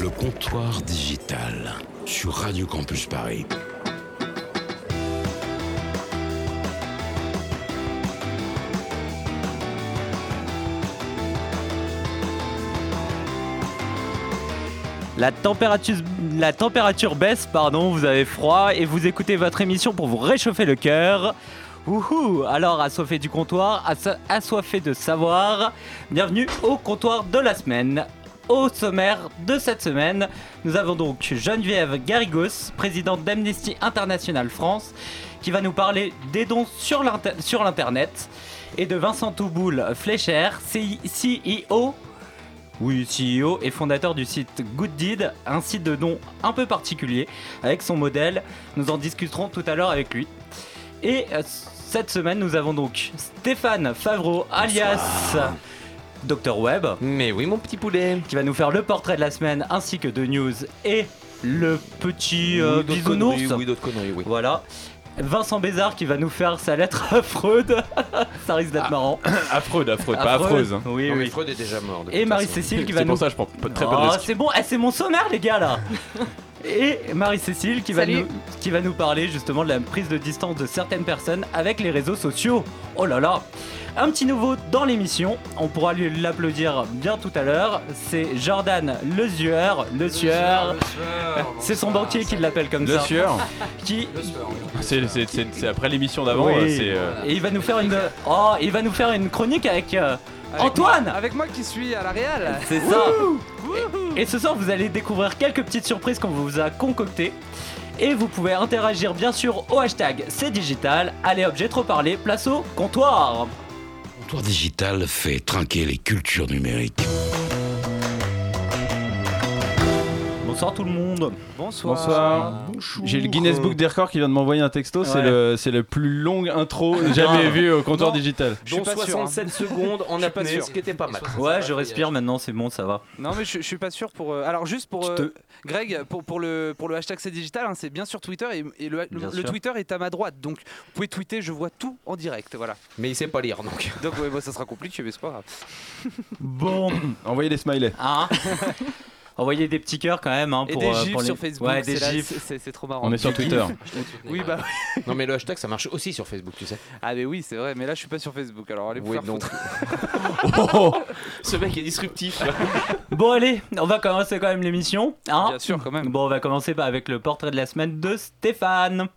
Le comptoir digital sur Radio Campus Paris. La température, baisse, pardon, vous avez froid et vous écoutez votre émission pour vous réchauffer le cœur. Wouhou Alors, assoiffé du comptoir, asso- assoiffé de savoir, bienvenue au comptoir de la semaine. Au sommaire de cette semaine, nous avons donc Geneviève Garrigos, présidente d'Amnesty International France, qui va nous parler des dons sur l'inter- sur l'Internet, et de Vincent Touboul Fleischer, CEO oui, CEO et fondateur du site Good Deed, un site de dons un peu particulier avec son modèle. Nous en discuterons tout à l'heure avec lui. Et euh, cette semaine, nous avons donc Stéphane Favreau, alias Dr Web, Mais oui, mon petit poulet. qui va nous faire le portrait de la semaine ainsi que de news et le petit euh, Oui, d'autres bisounours. conneries, Oui, d'autres conneries, oui. Voilà. Vincent Bézard qui va nous faire sa lettre à Freud. Ça risque d'être marrant. Affreuse, affreuse, pas Affreuse. affreuse. hein. Oui, Non, mais oui. Freud est déjà mort. Et Marie-Cécile qui va C'est nous pour ça que je prends très Oh, c'est bon, eh, c'est mon sommaire les gars là. Et Marie-Cécile qui va, nous, qui va nous parler justement de la prise de distance de certaines personnes avec les réseaux sociaux. Oh là là Un petit nouveau dans l'émission, on pourra lui l'applaudir bien tout à l'heure, c'est Jordan Le Sueur, Le Sueur, c'est son banquier qui l'appelle comme Le ça. sueur, Qui, c'est c'est- après l'émission d'avant. Oui. c'est, euh, Et il va nous faire une, oh, il va nous faire une chronique avec, euh, Avec Antoine moi- Avec moi qui suis à la Real C'est ça. Et, et ce soir, vous allez découvrir quelques petites surprises qu'on vous a concoctées. Et vous pouvez interagir bien sûr au hashtag c'est digital. Allez hop, j'ai trop parlé, place au comptoir. Le comptoir digital fait trinquer les cultures numériques. Bonsoir tout le monde. Bonsoir. Bonsoir. J'ai le Guinness Book des records qui vient de m'envoyer un texto. C'est Ouais. le, c'est le plus long intro jamais Ah. vu au comptoir Non. digital. Je suis pas sûr, hein. 67 secondes en apnée, sûr. ce qui était pas mal. Ouais, je respire maintenant, c'est bon, ça va. Non mais je, je suis pas sûr pour... euh, alors juste pour... Euh, Greg, pour, pour, le, pour le hashtag c'est digital, hein, c'est bien sur Twitter et, et le. Twitter est à ma droite. Donc vous pouvez tweeter, je vois tout en direct. Voilà. Mais il sait pas lire donc. Donc ça sera compliqué mais c'est pas grave. Bon, Envoyez des smileys. hein? Envoyez des petits cœurs quand même hein, Et pour, des euh, gifs pour les- sur Facebook. Ouais, des c'est là- gifs. c'est- C'est c'est trop marrant. On est sur Twitter. Oui bah Non, mais le hashtag ça marche aussi sur Facebook, tu sais. ah mais oui c'est vrai mais là je suis pas sur Facebook alors allez vous Oui, foutre. Oh, Ce mec est disruptif. Bon allez, on va commencer quand même l'émission. Hein Bien sûr quand même. Bon, on va commencer avec le portrait de la semaine de Stéphane.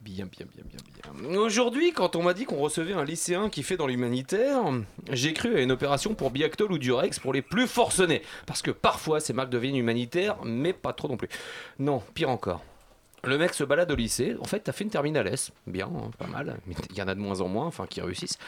Bien, bien, bien, bien, bien. Aujourd'hui, quand on m'a dit qu'on recevait un lycéen qui fait dans l'humanitaire, j'ai cru à une opération pour Biactol ou Durex pour les plus forcenés. Parce que parfois, ces marques deviennent humanitaires, mais pas trop non plus. Non, pire encore. Le mec se balade au lycée. En fait, t'as fait une terminale S. Bien, hein, pas mal. Il y en a de moins en moins, enfin, qui réussissent.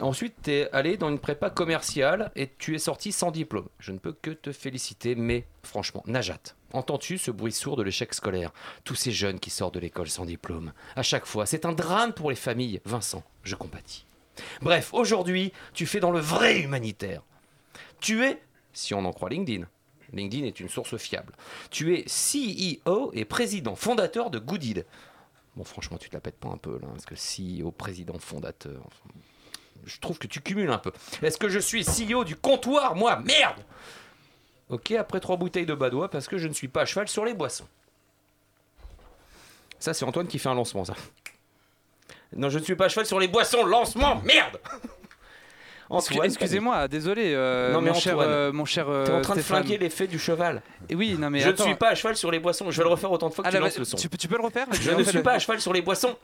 Ensuite, t'es allé dans une prépa commerciale et tu es sorti sans diplôme. Je ne peux que te féliciter, mais franchement, Najat, entends-tu ce bruit sourd de l'échec scolaire? Tous ces jeunes qui sortent de l'école sans diplôme. À chaque fois, c'est un drame pour les familles. Vincent, je compatis. Bref, aujourd'hui, tu fais dans le vrai humanitaire. Tu es, si on en croit LinkedIn, LinkedIn est une source fiable. Tu es CEO et président fondateur de Goodid. Bon, franchement, tu te la pètes pas un peu là, parce que CEO, président fondateur. je trouve que tu cumules un peu. Est-ce que je suis CEO du comptoir, moi Merde Ok, après trois bouteilles de badois, parce que je ne suis pas à cheval sur les boissons. Ça, c'est Antoine qui fait un lancement, ça. Non, je ne suis pas à cheval sur les boissons, lancement, merde Excusez-moi, désolé, euh, Non, mais mon, cher, euh, mon cher. T'es en train de flinguer l'effet du cheval. Et Oui, non mais je attends. ne suis pas à cheval sur les boissons. Je vais le refaire autant de fois que Ah, tu là, lances bah, le son. tu, peux- tu peux le refaire Je ne suis pas à cheval sur les boissons.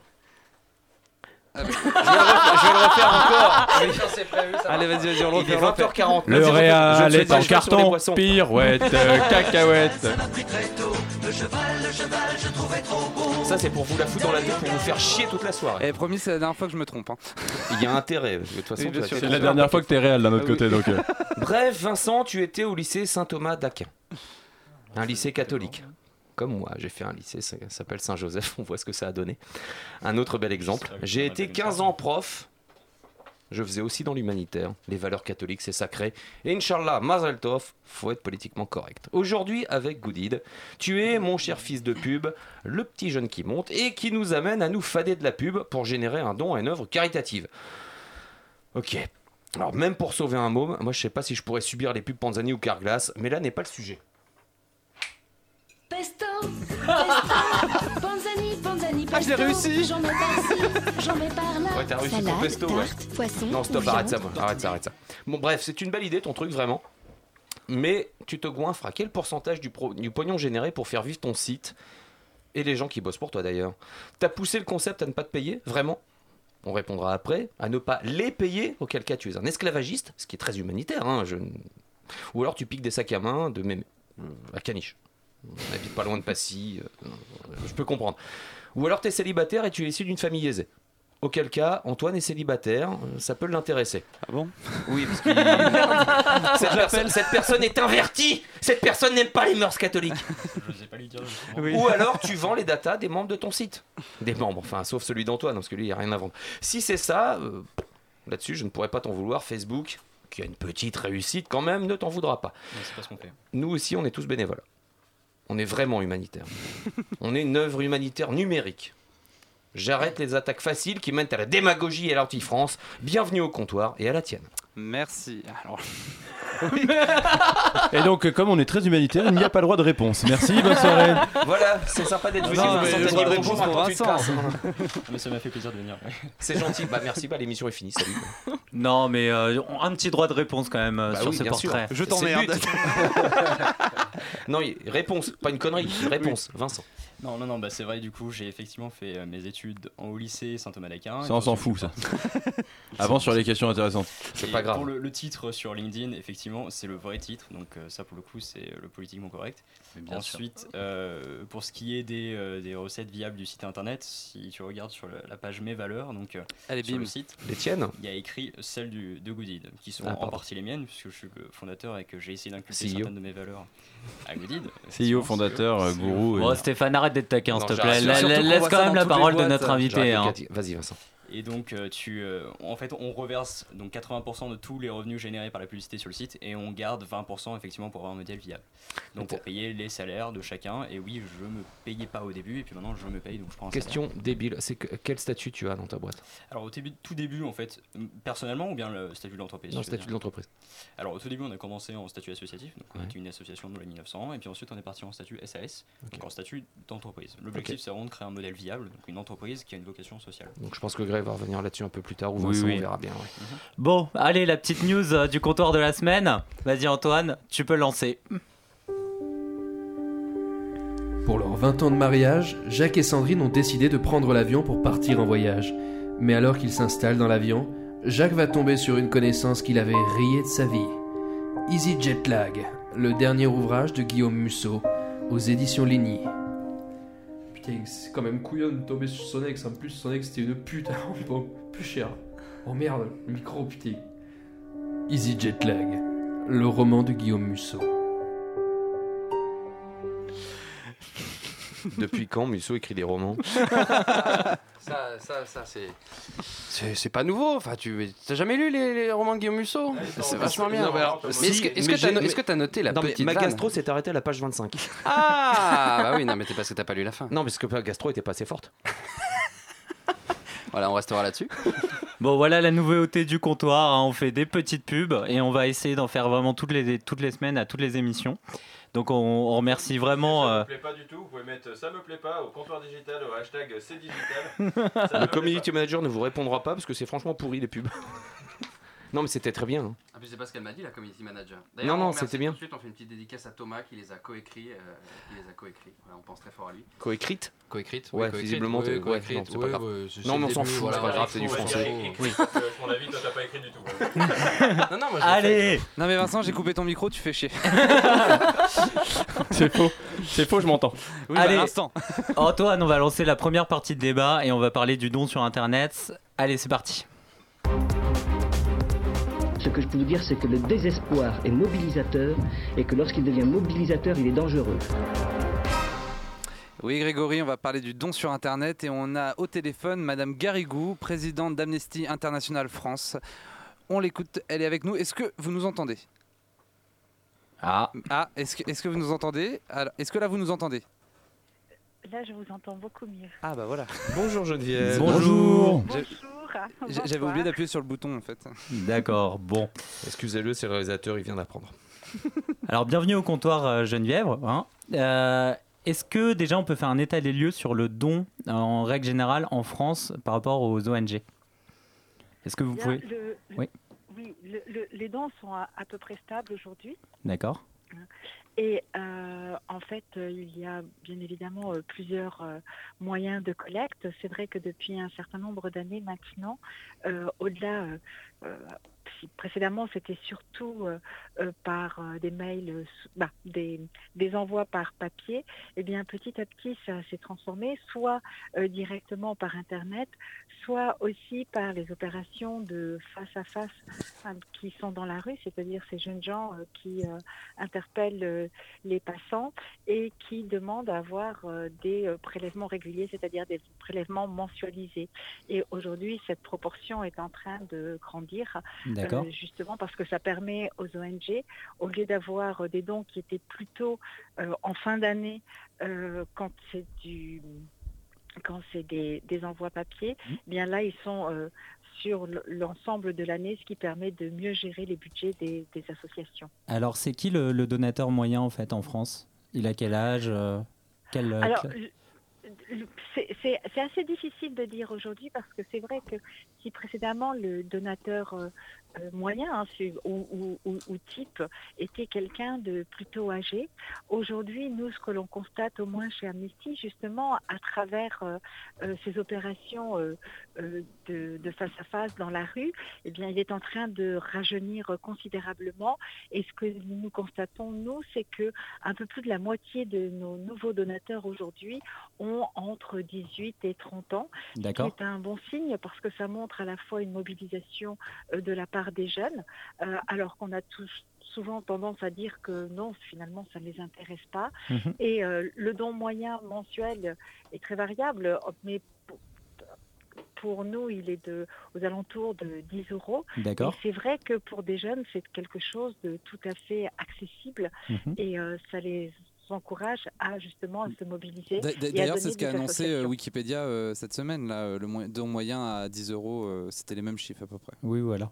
Ah, Je vais le refaire, encore. Allez, vas-y, vas-y, on le refait. on le refait. 20h40. le Réal est en carton. Pirouette, euh, cacahuète. Ça, c'est pour vous la foutre dans la tête pour vous faire chier toute la soirée. Eh, promis, c'est la dernière fois que je me trompe. hein. Il y a intérêt. De toute façon, C'est la dernière fois que t'es réel d'un autre Ah oui. côté. Donc, euh, Bref, Vincent, tu étais au lycée Saint-Thomas d'Aquin. Un lycée catholique. Comme moi, j'ai fait un lycée, ça s'appelle Saint-Joseph, on voit ce que ça a donné. Un autre bel exemple. J'ai été 15 ans prof. Je faisais aussi dans l'humanitaire. Les valeurs catholiques, c'est sacré. Et Inch'Allah, Mazel Tov, faut être politiquement correct. Aujourd'hui, avec Goodid, tu es mon cher fils de pub, le petit jeune qui monte et qui nous amène à nous fader de la pub pour générer un don à une œuvre caritative. Ok. Alors même pour sauver un môme, moi je sais pas si je pourrais subir les pubs Panzani ou Carglass, mais là n'est pas le sujet. Pesto, pesto, panzani, panzani, Ah, je l'ai pesto. réussi. J'en mets par ci, j'en mets par là. Ouais, t'as réussi ton Salade, pesto, ouais. tarte, poisson, Non, stop, ou arrête ça, viande. moi. arrête ça, arrête ça. Bon, bref, c'est une belle idée ton truc, vraiment. Mais tu te goinfres à quel pourcentage du, pro- du pognon généré pour faire vivre ton site et les gens qui bossent pour toi d'ailleurs? T'as poussé le concept à ne pas te payer, vraiment? On répondra après. À ne pas les payer, auquel cas tu es un esclavagiste, ce qui est très humanitaire. Hein, je... Ou alors tu piques des sacs à main de mémé, euh, à caniche. On habite pas loin de Passy, euh, je peux comprendre. Ou alors tu es célibataire et tu es issu d'une famille aisée. Auquel cas, Antoine est célibataire, euh, ça peut l'intéresser. Ah bon? Oui, parce qu'il. cette, personne, cette personne est invertie Cette personne n'aime pas les mœurs catholiques Je sais pas lui dire. Ou alors tu vends les datas des membres de ton site. Des membres, enfin, sauf celui d'Antoine, parce que lui, il n'y a rien à vendre. Si c'est ça, euh, là-dessus, je ne pourrais pas t'en vouloir. Facebook, qui a une petite réussite quand même, ne t'en voudra pas. Non, c'est pas ce qu'on fait. Nous aussi, on est tous bénévoles. On est vraiment humanitaire. on est une œuvre humanitaire numérique. J'arrête les attaques faciles qui mènent à la démagogie et à l'anti-France. Bienvenue au comptoir et à la tienne. Merci. Alors, Et donc, euh, comme on est très humanitaire, il n'y a pas le droit de réponse. Merci, bonne soirée. Voilà, c'est sympa d'être venu. Non, Vincent, mais le droit de réponse pour Vincent. mais ça m'a fait plaisir de venir. C'est gentil. Bah merci, bah l'émission est finie. Salut. Non, mais euh, un petit droit de réponse quand même euh, Bah sur oui, ces sûr. je t'emmerde. non, réponse, pas une connerie. Une réponse, Vincent. Non, non, non, bah c'est vrai, du coup, j'ai effectivement fait euh, mes études en haut lycée Saint-Thomas d'Aquin. Ça, on s'en fout, ça. Avant, sur les questions intéressantes. C'est Et pas grave. Pour le, le titre sur LinkedIn, effectivement, c'est le vrai titre, donc euh, ça pour le coup, c'est le politiquement correct. Ensuite, euh, pour ce qui est des, euh, des recettes viables du site internet, si tu regardes sur la page Mes valeurs, donc euh, Allez, sur bim. le site, Les tiennes? il y a écrit celles du, de Goodid, qui sont Ah, en pardon. partie les miennes, puisque je suis le fondateur et que j'ai essayé d'inculquer CEO. certaines de mes valeurs à Goodid. CEO, fondateur, CEO. gourou. et- Bon, Stéphane, arrête d'être taquin, s'il te plaît. Laisse quand même la parole de notre invité. Hein. Vas-y, Vincent. Et donc, euh, tu, euh, en fait, on reverse donc 80% de tous les revenus générés par la publicité sur le site et on garde 20% effectivement pour avoir un modèle viable. Donc, pour payer les salaires de chacun. Et oui, je me payais pas au début et puis maintenant je me paye donc je prends un salaire. Question débile. C'est que, quel statut tu as dans ta boîte? Alors, au début, tout début, en fait, personnellement ou bien le statut de l'entreprise le veux statut de l'entreprise. Alors, au tout début, on a commencé en statut associatif. Donc, on Ouais. était une association dans les 1900 et puis ensuite, on est parti en statut SAS, donc en statut d'entreprise. L'objectif, c'est vraiment de créer un modèle viable, donc une entreprise qui a une vocation sociale. Donc je pense que Gray va revenir là-dessus un peu plus tard ou Oui, Vincent, oui. on verra bien. ouais. Bon, allez, la petite news euh, du comptoir de la semaine. Vas-y, Antoine, tu peux lancer. Pour leurs 20 ans de mariage, Jacques et Sandrine ont décidé de prendre l'avion pour partir en voyage. Mais alors qu'ils s'installent dans l'avion, Jacques va tomber sur une connaissance qu'il avait rayée de sa vie. Easy Jet Lag, le dernier ouvrage de Guillaume Musso, aux éditions Ligny. C'est quand même couillon de tomber sur son ex. En plus, son ex c'était une pute. Bon, plus cher. Oh merde, le micro, putain. Easy Jet Lag, le roman de Guillaume Musso. Depuis quand Musso écrit des romans Ça, ça, ça, c'est. C'est c'est pas nouveau. Enfin, tu t'as jamais lu les, les romans de Guillaume Musso? C'est vachement bien. Non, mais alors, Mais si, est-ce que est-ce mais que t'as j'ai- no- mais- est-ce que t'as noté la Non, mais petite ma gastro s'est arrêtée à la page 25. Ah bah oui, non, mais c'est parce que t'as pas lu la fin. Non, parce que ma gastro était pas assez forte. Voilà, on restera là-dessus. Bon, voilà la nouveauté du comptoir. hein. On fait des petites pubs et on va essayer d'en faire vraiment toutes les, toutes les semaines à toutes les émissions. Donc, on, on remercie vraiment. euh, plaît pas du tout, vous pouvez mettre ça me plaît pas au comptoir digital, au hashtag c'est Le community manager ne vous répondra pas parce que c'est franchement pourri les pubs. Non, mais c'était très bien. hein. Ah, puis c'est pas ce qu'elle m'a dit, la community manager. Non, non, c'était bien. Ensuite, on fait une petite dédicace à Thomas qui les a coécrits. euh, qui les a coécrits. Voilà, on pense très fort à lui. Coécrite? Coécrites Ouais, visiblement, t'es- ouais, non, c'est pas grave. Non, mais on s'en fout, c'est pas grave, c'est du français. Oui. mon avis, toi t'as pas écrit du tout. Non, non, moi Allez Non, mais Vincent, j'ai coupé ton micro, tu fais chier. C'est faux. C'est faux, je m'entends. Oui, Allez. bah. Antoine, on va lancer la première partie de débat et on va parler du don sur Internet. Allez, c'est parti. Ce que je peux vous dire, c'est que le désespoir est mobilisateur et que lorsqu'il devient mobilisateur, il est dangereux. Oui, Grégory, on va parler du don sur Internet et on a au téléphone Madame Garrigou, présidente d'Amnesty International France. On l'écoute, elle est avec nous. Est-ce que vous nous entendez? Ah, Ah, est-ce que, est-ce que vous nous entendez? Alors, Est-ce que là vous nous entendez? Là, je vous entends beaucoup mieux. Ah bah voilà. Bonjour Geneviève. bonjour. Bonjour. J'avais oublié d'appuyer sur le bouton en fait. D'accord, bon. Excusez-le, c'est le réalisateur, il vient d'apprendre. Alors, bienvenue au comptoir euh, Geneviève. hein. Euh, Est-ce que déjà on peut faire un état des lieux sur le don en règle générale en France par rapport aux ONG Est-ce que vous Bien, pouvez. le- Oui. oui, le- le- les dons sont à, à peu près stables aujourd'hui. D'accord. Et euh, en fait, euh, il y a bien évidemment euh, plusieurs moyens de collecte. C'est vrai que depuis un certain nombre d'années maintenant, au-delà, précédemment c'était surtout euh, euh, par euh, des mails, bah, des, envois par papier, et bien petit à petit ça s'est transformé, soit directement par Internet, soit aussi par les opérations de face à face qui sont dans la rue, c'est-à-dire ces jeunes gens qui interpellent les passants et qui demandent à avoir des prélèvements réguliers, c'est-à-dire des prélèvements mensualisés. Et aujourd'hui, cette proportion est en train de grandir, D'accord. euh, justement parce que ça permet aux ONG, au lieu d'avoir euh, des dons qui étaient plutôt euh, en fin d'année, euh, quand c'est du quand c'est des, des envois papier, Mmh. eh bien là, ils sont sur l'ensemble de l'année, ce qui permet de mieux gérer les budgets des, des associations. Alors, c'est qui le, le donateur moyen en fait en France? Il a quel âge quel, Alors, c'est assez difficile de dire aujourd'hui parce que c'est vrai que si précédemment le donateur moyen hein, c'est- ou, ou- ou- ou type était quelqu'un de plutôt âgé, aujourd'hui, nous, ce que l'on constate au moins chez Amnesty, justement, à travers euh, euh, ces opérations euh, euh, de, de face à face dans la rue, eh bien, il est en train de rajeunir considérablement. Et ce que nous constatons, nous, c'est que un peu plus de la moitié de nos nouveaux donateurs aujourd'hui ont entre 18 et 30 ans. D'accord. C'est un bon signe parce que ça montre à la fois une mobilisation euh, de la part des jeunes, euh, alors qu'on a tous souvent tendance à dire que non, finalement, ça ne les intéresse pas. Mhm. Et euh, le don moyen mensuel est très variable, mais pour- nous, il est de, aux alentours de 10 euros. D'accord. C'est vrai que pour des jeunes, c'est quelque chose de tout à fait accessible Mhm. et euh, ça les encourage à justement à se mobiliser. D'ailleurs, c'est ce qu'a annoncé euh. Wikipédia euh, cette semaine. Là, euh, le don moyen à 10 euros, euh, c'était les mêmes chiffres à peu près. Oui, voilà.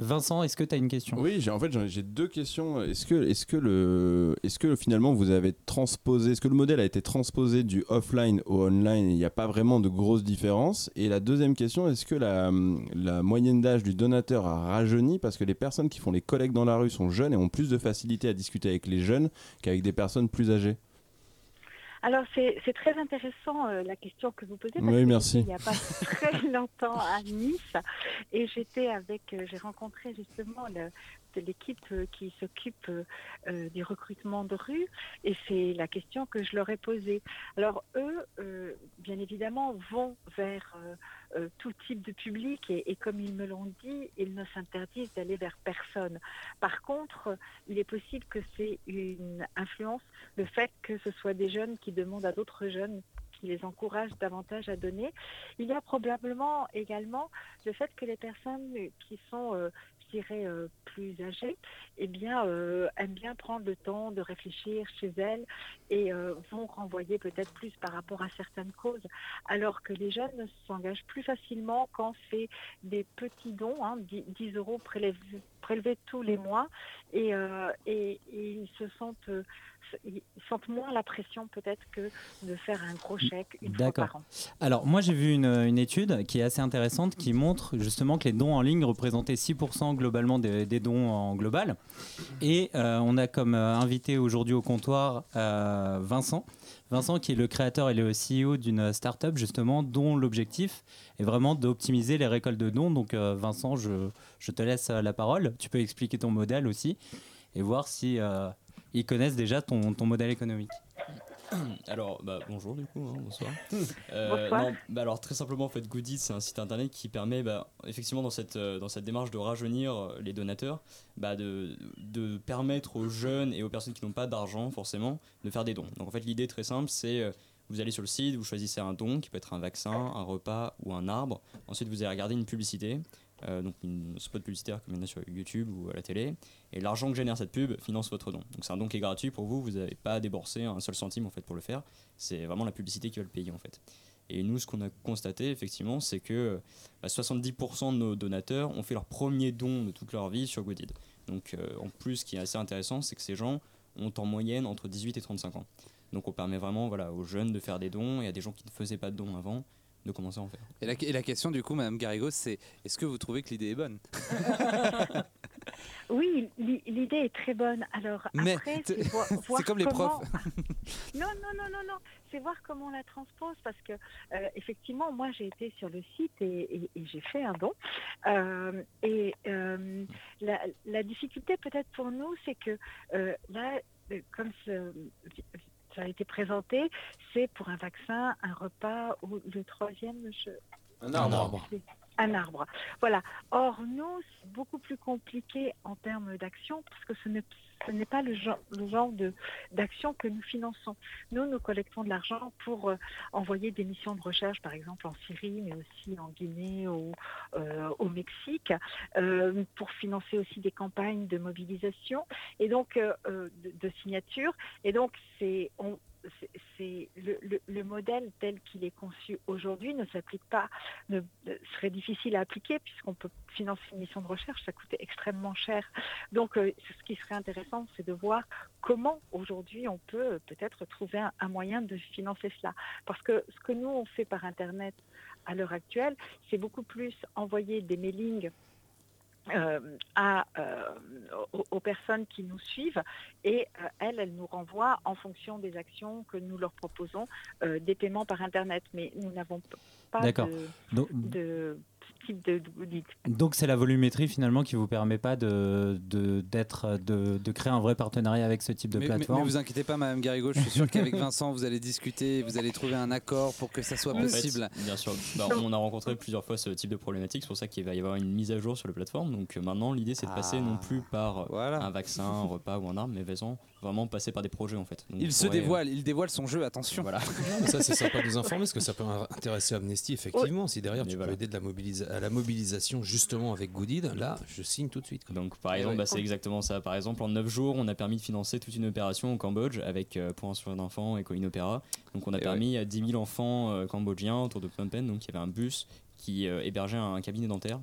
Vincent, est-ce que tu as une question? Oui, j'ai en fait j'ai deux questions. Est-ce que est-ce que le est-ce que finalement vous avez transposé est-ce que le modèle a été transposé du offline au online il n'y a pas vraiment de grosses différences? Et la deuxième question, est-ce que la, la moyenne d'âge du donateur a rajeuni? Parce que les personnes qui font les collectes dans la rue sont jeunes et ont plus de facilité à discuter avec les jeunes qu'avec des personnes plus âgées Alors c'est c'est très intéressant euh, la question que vous posez parce Oui, merci. il n'y a pas très longtemps à Nice et j'étais avec euh, j'ai rencontré justement le- l'équipe euh, qui s'occupe euh, euh, du recrutement de rue et c'est la question que je leur ai posée. Alors eux, bien évidemment, vont vers tout type de public et, comme ils me l'ont dit, ils ne s'interdisent d'aller vers personne. Par contre, il est possible que c'est une influence, le fait que ce soit des jeunes qui demandent à d'autres jeunes qui les encouragent davantage à donner. Il y a probablement également le fait que les personnes qui sont, euh, plus âgées, eh bien, euh, aiment bien prendre le temps de réfléchir chez elles et euh, vont renvoyer peut-être plus par rapport à certaines causes, alors que les jeunes s'engagent plus facilement quand c'est des petits dons, hein, 10, 10 euros prélevés, tous les mois, et, et- ils se sentent, ils sentent moins la pression peut-être que de faire un gros chèque une fois par an. Alors, moi, j'ai vu une, une étude qui est assez intéressante qui montre justement que les dons en ligne représentaient 6% globalement des, des dons en global. Et euh, on a comme euh, invité aujourd'hui au comptoir euh, Vincent. Vincent, qui est le créateur et le CEO d'une start-up justement, dont l'objectif est vraiment d'optimiser les récoltes de dons. Donc, euh, Vincent, je, je te laisse la parole. Tu peux expliquer ton modèle aussi et voir si ils connaissent déjà ton, ton modèle économique. Alors, bah, bonjour du coup, hein, bonsoir. Bonsoir. non, bah, alors très simplement, en fait, Goodies, c'est un site internet qui permet, bah, effectivement, dans cette, euh, dans cette démarche de rajeunir euh, les donateurs, bah, de, de permettre aux jeunes et aux personnes qui n'ont pas d'argent, forcément, de faire des dons. Donc en fait, l'idée très simple, c'est euh, vous allez sur le site, vous choisissez un don qui peut être un vaccin, un repas ou un arbre. Ensuite, vous allez regarder une publicité, euh, donc une spot publicitaire comme il y en a sur YouTube ou à la télé. Et l'argent que génère cette pub finance votre don. Donc c'est un don qui est gratuit pour vous, vous n'avez pas à un seul centime en fait pour le faire. C'est vraiment la publicité qui va le payer en fait. Et nous, ce qu'on a constaté, effectivement, c'est que bah, 70% de nos donateurs ont fait leur premier don de toute leur vie sur Goodid. Donc, euh, en plus, ce qui est assez intéressant, c'est que ces gens ont en moyenne entre 18 et 35 ans. Donc, on permet vraiment voilà, aux jeunes de faire des dons et à des gens qui ne faisaient pas de dons avant de commencer à en faire. Et la, et la question du coup, Madame Garrigos, c'est est-ce que vous trouvez que l'idée est bonne? Oui, l'i- l'idée est très bonne. Alors Mais après, c'est comme les profs. non, non, non, non, non. C'est voir comment on la transpose parce que euh, effectivement, moi, j'ai été sur le site et, et- et j'ai fait un don. Euh, et euh, la, la difficulté peut-être pour nous, c'est que euh, là, comme ce- ça a été présenté, c'est pour un vaccin, un repas ou le troisième. Je... Un arbre. Un arbre. Voilà. Or, nous, c'est beaucoup plus compliqué en termes d'action parce que ce n'est pas le genre, le genre de d'action que nous finançons. Nous, nous collectons de l'argent pour euh, envoyer des missions de recherche, par exemple en Syrie, mais aussi en Guinée ou euh, au Mexique, euh, pour financer aussi des campagnes de mobilisation et donc de, de signature. Et donc, c'est on- le, le- le modèle tel qu'il est conçu aujourd'hui ne s'applique pas, ne, serait difficile à appliquer puisqu'on peut financer une mission de recherche, ça coûte extrêmement cher. Donc, euh, ce qui serait intéressant, c'est de voir comment aujourd'hui on peut peut-être trouver un, moyen de financer cela. Parce que ce que nous on fait par Internet à l'heure actuelle, c'est beaucoup plus envoyer des mailings à, euh, aux, aux personnes qui nous suivent et euh, elles, elles nous renvoient en fonction des actions que nous leur proposons euh, des paiements par Internet. Mais nous n'avons pas de, Donc- de type de, de goodies. Donc c'est la volumétrie finalement qui vous permet pas de, de, d'être, de, de créer un vrai partenariat avec ce type de mais, plateforme. mais vous inquiétez pas, Madame Garrigo, je suis sûr qu'avec Vincent, vous allez discuter, vous allez trouver un accord pour que ça soit En fait, possible. bien sûr. Bah, on a rencontré plusieurs fois ce type de problématique, c'est pour ça qu'il va y avoir une mise à jour sur la plateforme. Donc euh, maintenant, l'idée c'est de passer Ah. non plus par un vaccin, un repas ou un arbre, mais vraiment, vraiment passer par des projets en fait. Donc, Il se pourrait, euh, dévoile, il dévoile son jeu, attention. Voilà. Ça, c'est sympa de nous informer parce que ça peut intéresser Amnesty, effectivement. Si derrière tu peux aider de la mobilisa- à la mobilisation justement avec Goodid, là, je signe tout de suite. quoi. Donc par Eh exemple, ouais. bah, c'est exactement ça. Par exemple, en 9 jours, on a permis de financer toute une opération au Cambodge avec euh, Pour un sourire d'enfant et Coin Opéra. Donc on a Et permis à 10 000 enfants euh, cambodgiens autour de Phnom Penh, donc il y avait un bus qui euh, hébergeait un cabinet dentaire,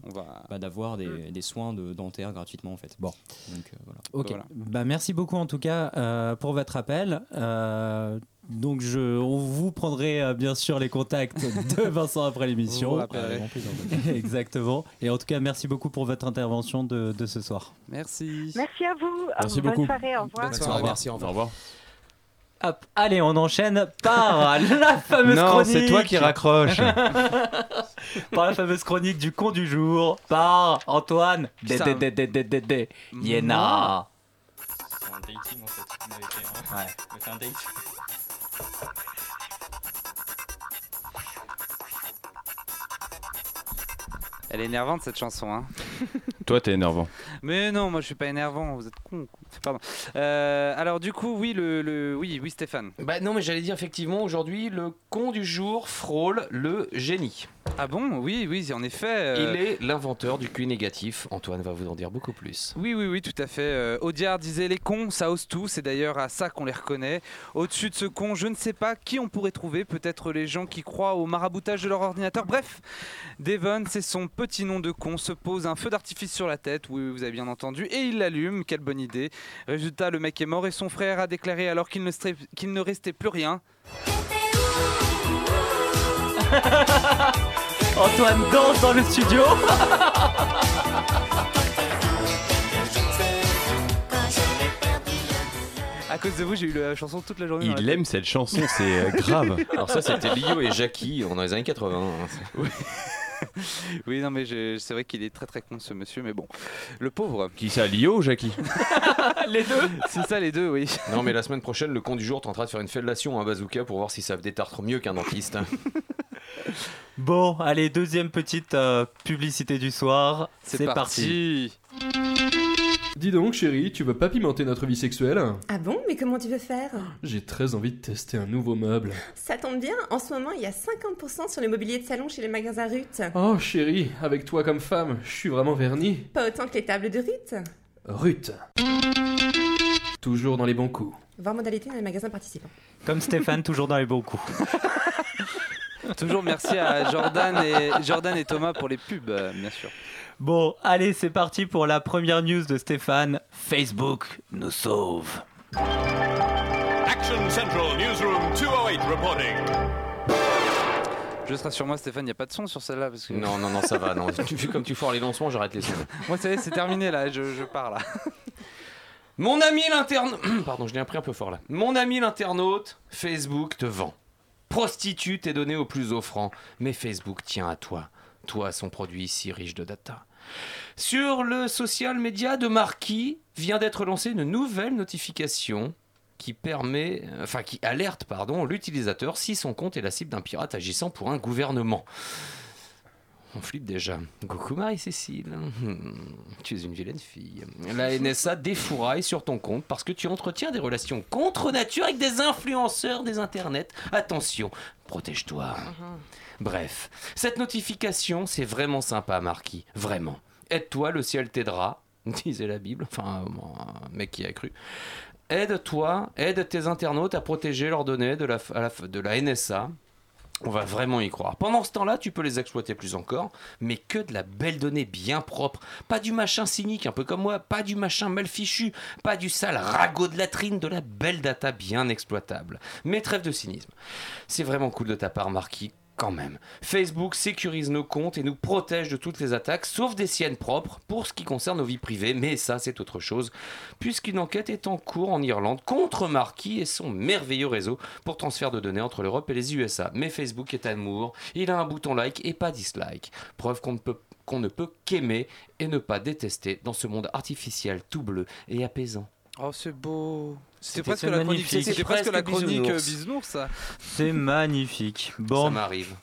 bah, d'avoir des, des soins de dentaire gratuitement en fait. Bon. Donc euh, voilà. Ok. Bah, merci beaucoup en tout cas euh, pour votre appel. Euh, donc je, on vous prendrez euh, bien sûr les contacts de Vincent après l'émission. Exactement. Et en tout cas, merci beaucoup pour votre intervention de, de ce soir. Merci. Merci à vous. Merci Bonne beaucoup. soirée. Au revoir. Bonne soirée, Au revoir. merci, au revoir. Hop, allez, on enchaîne par la fameuse Non, chronique. c'est toi qui raccroche. par la fameuse chronique du con du jour par Antoine Putain. Dé- dé- dé- dé- dé- dé- Yéna. C'est un dating en fait. Il m'avait fait un, Ouais. un date. Elle est énervante cette chanson, hein. Toi, t'es énervant. Mais non, moi je suis pas énervant, vous êtes con. Pardon. Euh, alors du coup, oui, le, le- oui, oui, Stéphane. Bah non, mais j'allais dire effectivement, aujourd'hui, le con du jour frôle le génie. Ah bon? Oui, oui, en effet. euh, Il est l'inventeur du QI négatif. Antoine va vous en dire beaucoup plus. Oui, oui, oui, tout à fait. Euh, Audiard disait les cons, ça ose tout. C'est d'ailleurs à ça qu'on les reconnaît. Au-dessus de ce con, je ne sais pas qui on pourrait trouver. Peut-être les gens qui croient au maraboutage de leur ordinateur. Bref, Devon, c'est son petit nom de con, se pose un feu d'artifice sur la tête. Oui, vous avez bien entendu. Et il l'allume. Quelle bonne idée. Résultat, le mec est mort et son frère a déclaré alors qu'il ne, qu'il ne restait plus rien. Antoine danse dans le studio. À cause de vous, j'ai eu la chanson toute la journée. Il aime cette chanson, c'est euh, grave. Alors ça, c'était Lio et Jackie dans les années 80. hein. Oui, non, mais je- c'est vrai qu'il est très très con ce monsieur, mais bon. Le pauvre. Qui ça, Lio ou Jackie Les deux C'est ça, les deux, oui. Non, mais la semaine prochaine, le con du jour tentera de faire une fellation à un bazooka pour voir si ça détartre mieux qu'un dentiste. Bon, allez, deuxième petite euh, publicité du soir. C'est parti. Dis donc, chérie, tu veux pas pimenter notre vie sexuelle Ah bon? Mais comment tu veux faire? J'ai très envie de tester un nouveau meuble. Ça tombe bien, en ce moment il y a 50% sur le mobilier de salon chez les magasins Ruth. Oh, chérie, avec toi comme femme, je suis vraiment verni. Pas autant que les tables de Ruth. Ruth. Toujours dans les bons coups. Voir modalité dans les magasins participants. Comme Stéphane, toujours dans les bons coups. Toujours merci à Jordan et, Jordan et Thomas pour les pubs, euh, bien sûr. Bon, allez, c'est parti pour la première news de Stéphane. Facebook nous sauve. Action Central Newsroom 208 reporting. Je serai sur moi, Stéphane, il n'y a pas de son sur celle-là. Parce que... Non, non, non, ça va. Non. tu fais comme tu foires les lancements, j'arrête les sons. Moi, ça y est, c'est terminé là, je, je pars là. Mon ami l'internaute. Pardon, je l'ai appris un peu fort là. Mon ami l'internaute, Facebook te vend. Prostitue tes données au plus offrant. Mais Facebook tient à toi. Toi, son produit si riche de data. Sur le social média de Marquis vient d'être lancée une nouvelle notification qui permet, enfin qui alerte l'utilisateur si son compte est la cible d'un pirate agissant pour un gouvernement. On flippe déjà. Coucou Marie-Cécile. Hmm, Tu es une vilaine fille. La NSA défouraille sur ton compte parce que tu entretiens des relations contre nature avec des influenceurs des internets. Attention, protège-toi. Bref, cette notification, c'est vraiment sympa, Marquis. Vraiment. Aide-toi, le ciel t'aidera. Disait la Bible. Enfin, un mec qui a cru. Aide-toi, aide tes internautes à protéger leurs données de la, à la- de la NSA. On va vraiment y croire. Pendant ce temps-là, tu peux les exploiter plus encore, mais que de la belle donnée bien propre. Pas du machin cynique, un peu comme moi, pas du machin mal fichu, pas du sale ragot de latrine, de la belle data bien exploitable. Mais trêve de cynisme. C'est vraiment cool de ta part, Marquis. Quand même. Facebook sécurise nos comptes et nous protège de toutes les attaques, sauf des siennes propres, pour ce qui concerne nos vies privées, mais ça c'est autre chose, puisqu'une enquête est en cours en Irlande contre Marquis et son merveilleux réseau pour transfert de données entre l'Europe et les USA. Mais Facebook est amour, il a un bouton like et pas dislike. Preuve qu'on ne peut qu'on ne peut qu'aimer et ne pas détester dans ce monde artificiel tout bleu et apaisant. Oh, c'est beau. C'était C'était presque la chronique, presque la euh, bisounours. bisounours, ça. C'est magnifique. Bon, Ça m'arrive.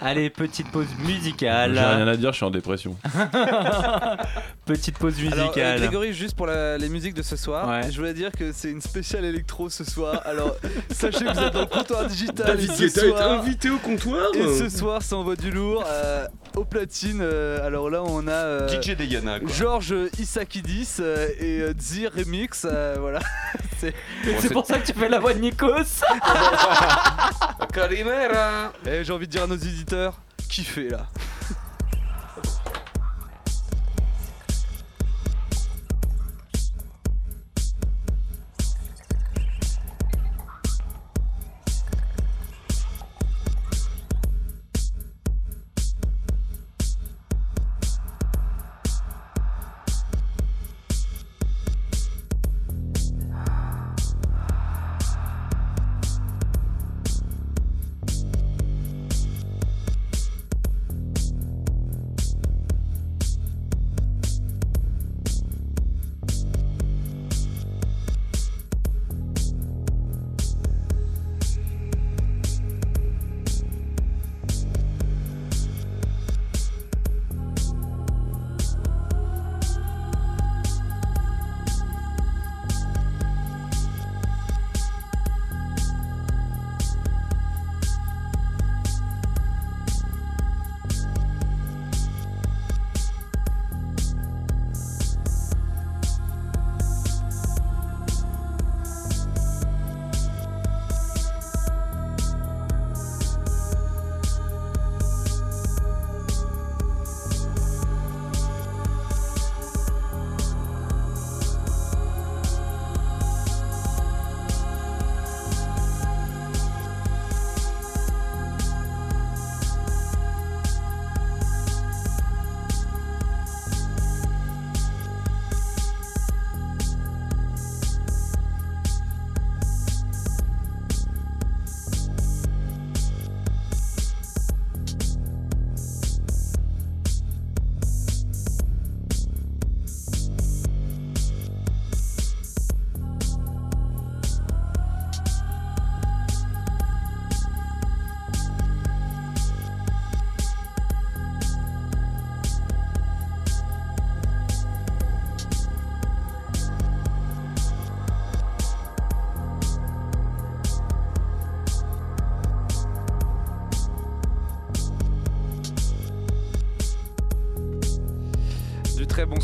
allez, petite pause J'ai rien musicale. à dire, je suis en dépression. petite pause Alors, euh, musicale. Grégory, juste pour la- les musiques de ce soir, Ouais. je voulais dire que c'est une spéciale électro ce soir. Alors, sachez que vous êtes dans le comptoir digital. David Guetta est soir- invité au comptoir Et ce soir, ça envoie du lourd. euh, au platine, euh, alors là, on a. euh, DJ Diana quoi. Georges Isakidis euh, et euh, Zi Remix, euh, voilà. C'est- C'est pour ça que tu fais la voix de Nikos. Calimera Et j'ai envie de dire à nos éditeurs, kiffez là.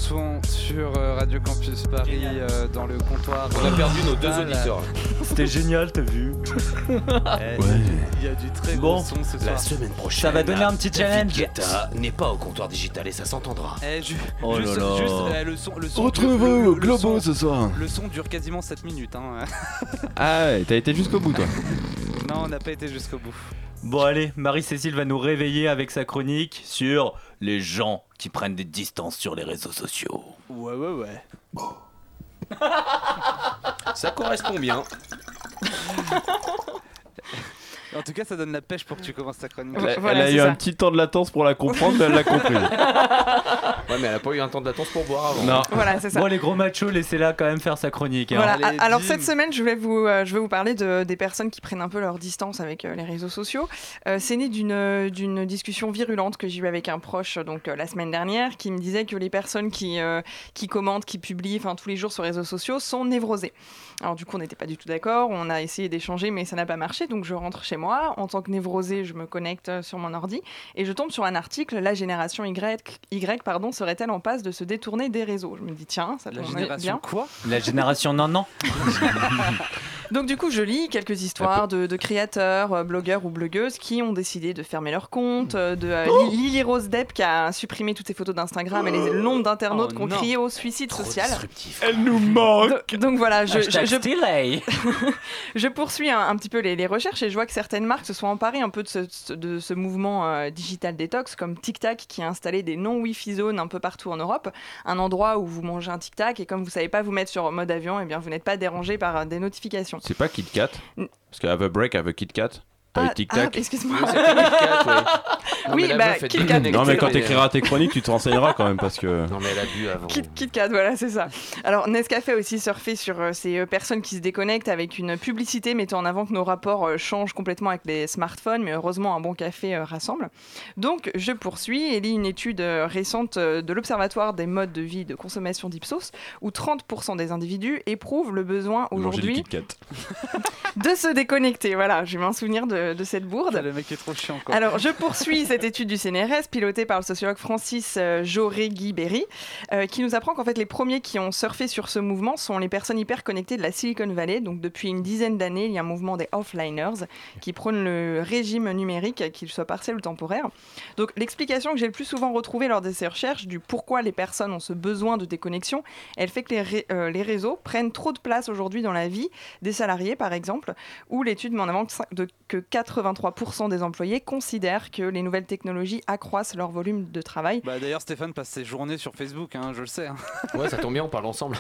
Son sur euh, Radio Campus Paris euh, dans le comptoir. On a perdu nos deux auditeurs. C'était génial, t'as vu Eh, Il y a du très Bon, bon son ce soir. La semaine prochaine. Ça va donner un petit challenge. N'est pas au comptoir digital et ça s'entendra. Eh, ju- Oh là juste, là. juste, eh, le son, le son le- le Globo son- ce soir. Le son dure quasiment 7 minutes. Hein. Ah ouais, t'as été jusqu'au bout toi. non, on n'a pas été jusqu'au bout. Bon allez, Marie-Cécile va nous réveiller avec sa chronique sur les gens qui prennent des distances sur les réseaux sociaux. Ouais, ouais, ouais. Ça correspond bien. En tout cas, ça donne la pêche pour que tu commences ta chronique. Elle, elle a eu un petit temps de latence pour la comprendre, mais elle l'a compris. Ouais, mais elle a pas eu un temps de latence pour boire avant. Non. Voilà, c'est ça. Bon les gros machos, laissez-la quand même faire sa chronique. hein. Voilà. Allez, A- Alors cette semaine, je vais vous, euh, je vais vous parler de, des personnes qui prennent un peu leur distance avec euh, les réseaux sociaux. Euh, c'est né d'une d'une discussion virulente que j'ai eue avec un proche donc euh, la semaine dernière, qui me disait que les personnes qui euh, qui commentent, qui publient, enfin tous les jours sur les réseaux sociaux sont névrosées. Alors du coup, on n'était pas du tout d'accord. On a essayé d'échanger, mais ça n'a pas marché. Donc je rentre chez moi en tant que névrosée, je me connecte euh, sur mon ordi et je tombe sur un article. La génération Y, y pardon, serait-elle en passe de se détourner des réseaux? Je me dis tiens, ça La tombe génération bien. quoi? La génération non non. Donc du coup, je lis quelques histoires de, de créateurs, euh, blogueurs ou blogueuses qui ont décidé de fermer leur compte, euh, de euh, Oh Li- Lily Rose Depp qui a supprimé toutes ses photos d'Instagram et les, le nombre d'internautes Oh qui ont crié au suicide social. Elle nous manque. Donc, donc voilà, je, Hashtag je- je- stylé. je poursuis un, un petit peu les, les recherches et je vois que certaines marques se sont emparées un peu de ce, de ce mouvement euh, digital détox, comme Tic Tac qui a installé des non-Wi-Fi zones un peu partout en Europe, un endroit où vous mangez un Tic Tac et comme vous savez pas vous mettre sur mode avion, et bien vous n'êtes pas dérangé par euh, des notifications. C'est pas Kit Kat Mm. Parce que Have a Break, Have a Kit Kat. T'as eu Ah, Tic ah, Tac excuse-moi. Oui, bah, Kit Kat. Non mais quand t'écriras tes chroniques, tu te renseigneras quand même parce que. Non, mais elle a bu avant. Kit, Kit Kat, voilà, c'est ça. Alors, Nescafé a aussi surfé sur euh, ces euh, personnes qui se déconnectent avec une publicité mettant en avant que nos rapports euh, changent complètement avec les smartphones, mais heureusement, un bon café euh, rassemble. Donc, je poursuis et lis une étude euh, récente euh, de l'Observatoire des modes de vie de consommation d'Ipsos, où 30% des individus éprouvent le besoin aujourd'hui de se déconnecter. Voilà, j'ai m'en souvenir de, de cette bourde. Le mec est trop chiant quoi. Alors, je poursuis cette étude du CNRS, pilotée par le sociologue Francis euh, Jauré-Guy-Berry, euh, qui nous apprend qu'en fait, les premiers qui ont surfé sur ce mouvement sont les personnes hyper connectées de la Silicon Valley. Donc, depuis une dizaine d'années, il y a un mouvement des offliners qui prône le régime numérique, qu'il soit partiel ou temporaire. Donc, l'explication que j'ai le plus souvent retrouvée lors de ces recherches du pourquoi les personnes ont ce besoin de déconnexion, elle fait que les, ré- euh, les réseaux prennent trop de place aujourd'hui dans la vie des salariés, par exemple, où l'étude met en avant que 83% des employés considèrent que les nouvelles technologies accroissent leur volume de travail. Bah, D'ailleurs, Stéphane passe ses journées sur Facebook, hein, je le sais. hein. Ouais, ça tombe bien, on parle ensemble.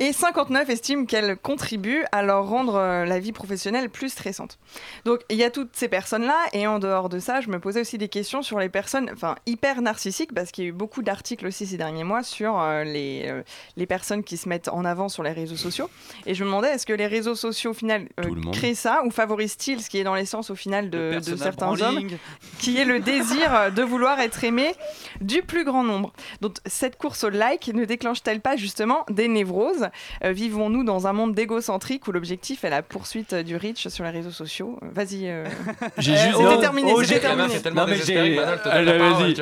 Et 59 estiment qu'elles contribuent à leur rendre euh, la vie professionnelle plus stressante. Donc il y a toutes ces personnes-là, et en dehors de ça, je me posais aussi des questions sur les personnes enfin, hyper narcissiques, parce qu'il y a eu beaucoup d'articles aussi ces derniers mois sur euh, les, euh, les personnes qui se mettent en avant sur les réseaux sociaux. Et je me demandais, est-ce que les réseaux sociaux, au final, euh, créent ça, ou favorisent-ils ce qui est dans l'essence, au final, de, certains hommes qui est le désir de vouloir être aimé du plus grand nombre. Donc cette course au like ne déclenche-t-elle pas justement des névroses? Euh, Vivons-nous dans un monde d'égocentrique où l'objectif est la poursuite du reach sur les réseaux sociaux? Vas-y. euh. J'ai Euh, juste- non, terminé. oh, j'ai- terminé. Non, mais j'ai-.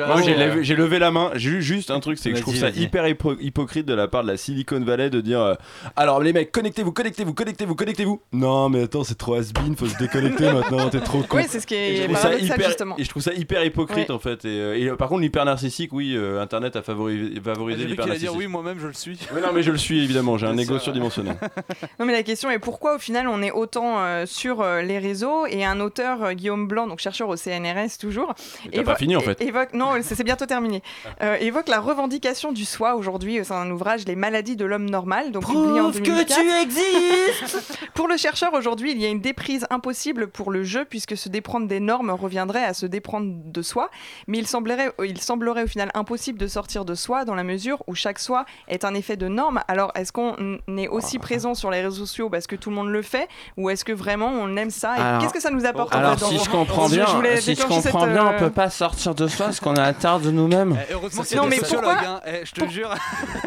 Moi, j'ai Oh. levé, la main. J'ai juste un truc, c'est que je trouve ça hyper hypo- hypocrite de la part de la Silicon Valley de dire euh, Alors, les mecs, connectez-vous, connectez-vous, connectez-vous, connectez-vous. Non, mais attends, c'est trop has-been, faut se déconnecter maintenant, t'es trop con. Oui, c'est ce qui Et je est ça hyper- justement. Et je trouve ça hyper hypocrite Ouais. en fait. Et, euh, et, euh, par contre, l'hyper narcissique, oui, euh, Internet a favorisé, favorisé l'hyper allait dire narcissique. oui, moi-même je le suis. Oui, non, mais je le suis évidemment, j'ai un ego sûr. surdimensionné. Non mais la question est pourquoi au final on est autant euh, sur euh, les réseaux et un auteur euh, Guillaume Blanc donc chercheur au CNRS toujours t'as pas fini, en fait. évoque non c'est bientôt terminé euh, évoque la revendication du soi aujourd'hui euh, c'est un ouvrage les maladies de l'homme normal donc publié en Prouve que 2004. tu existes Pour le chercheur aujourd'hui, il y a une déprise impossible pour le jeu puisque se déprendre des normes reviendrait à se déprendre de soi. Mais il semblerait, il semblerait au final impossible de sortir de soi dans la mesure où chaque soi est un effet de norme. Alors est-ce qu'on est aussi Ah. présent sur les réseaux sociaux parce que tout le monde le fait ou est-ce que vraiment on aime ça? Qu'est-ce que ça nous apporte en Alors, fait, si dans- je comprends bien, voulais si je comprends cette, bien, on euh, peut pas sortir de soi parce qu'on a la tare de nous-mêmes. Eh, non, des mais sociologues, pourquoi- hein. Eh, je te jure.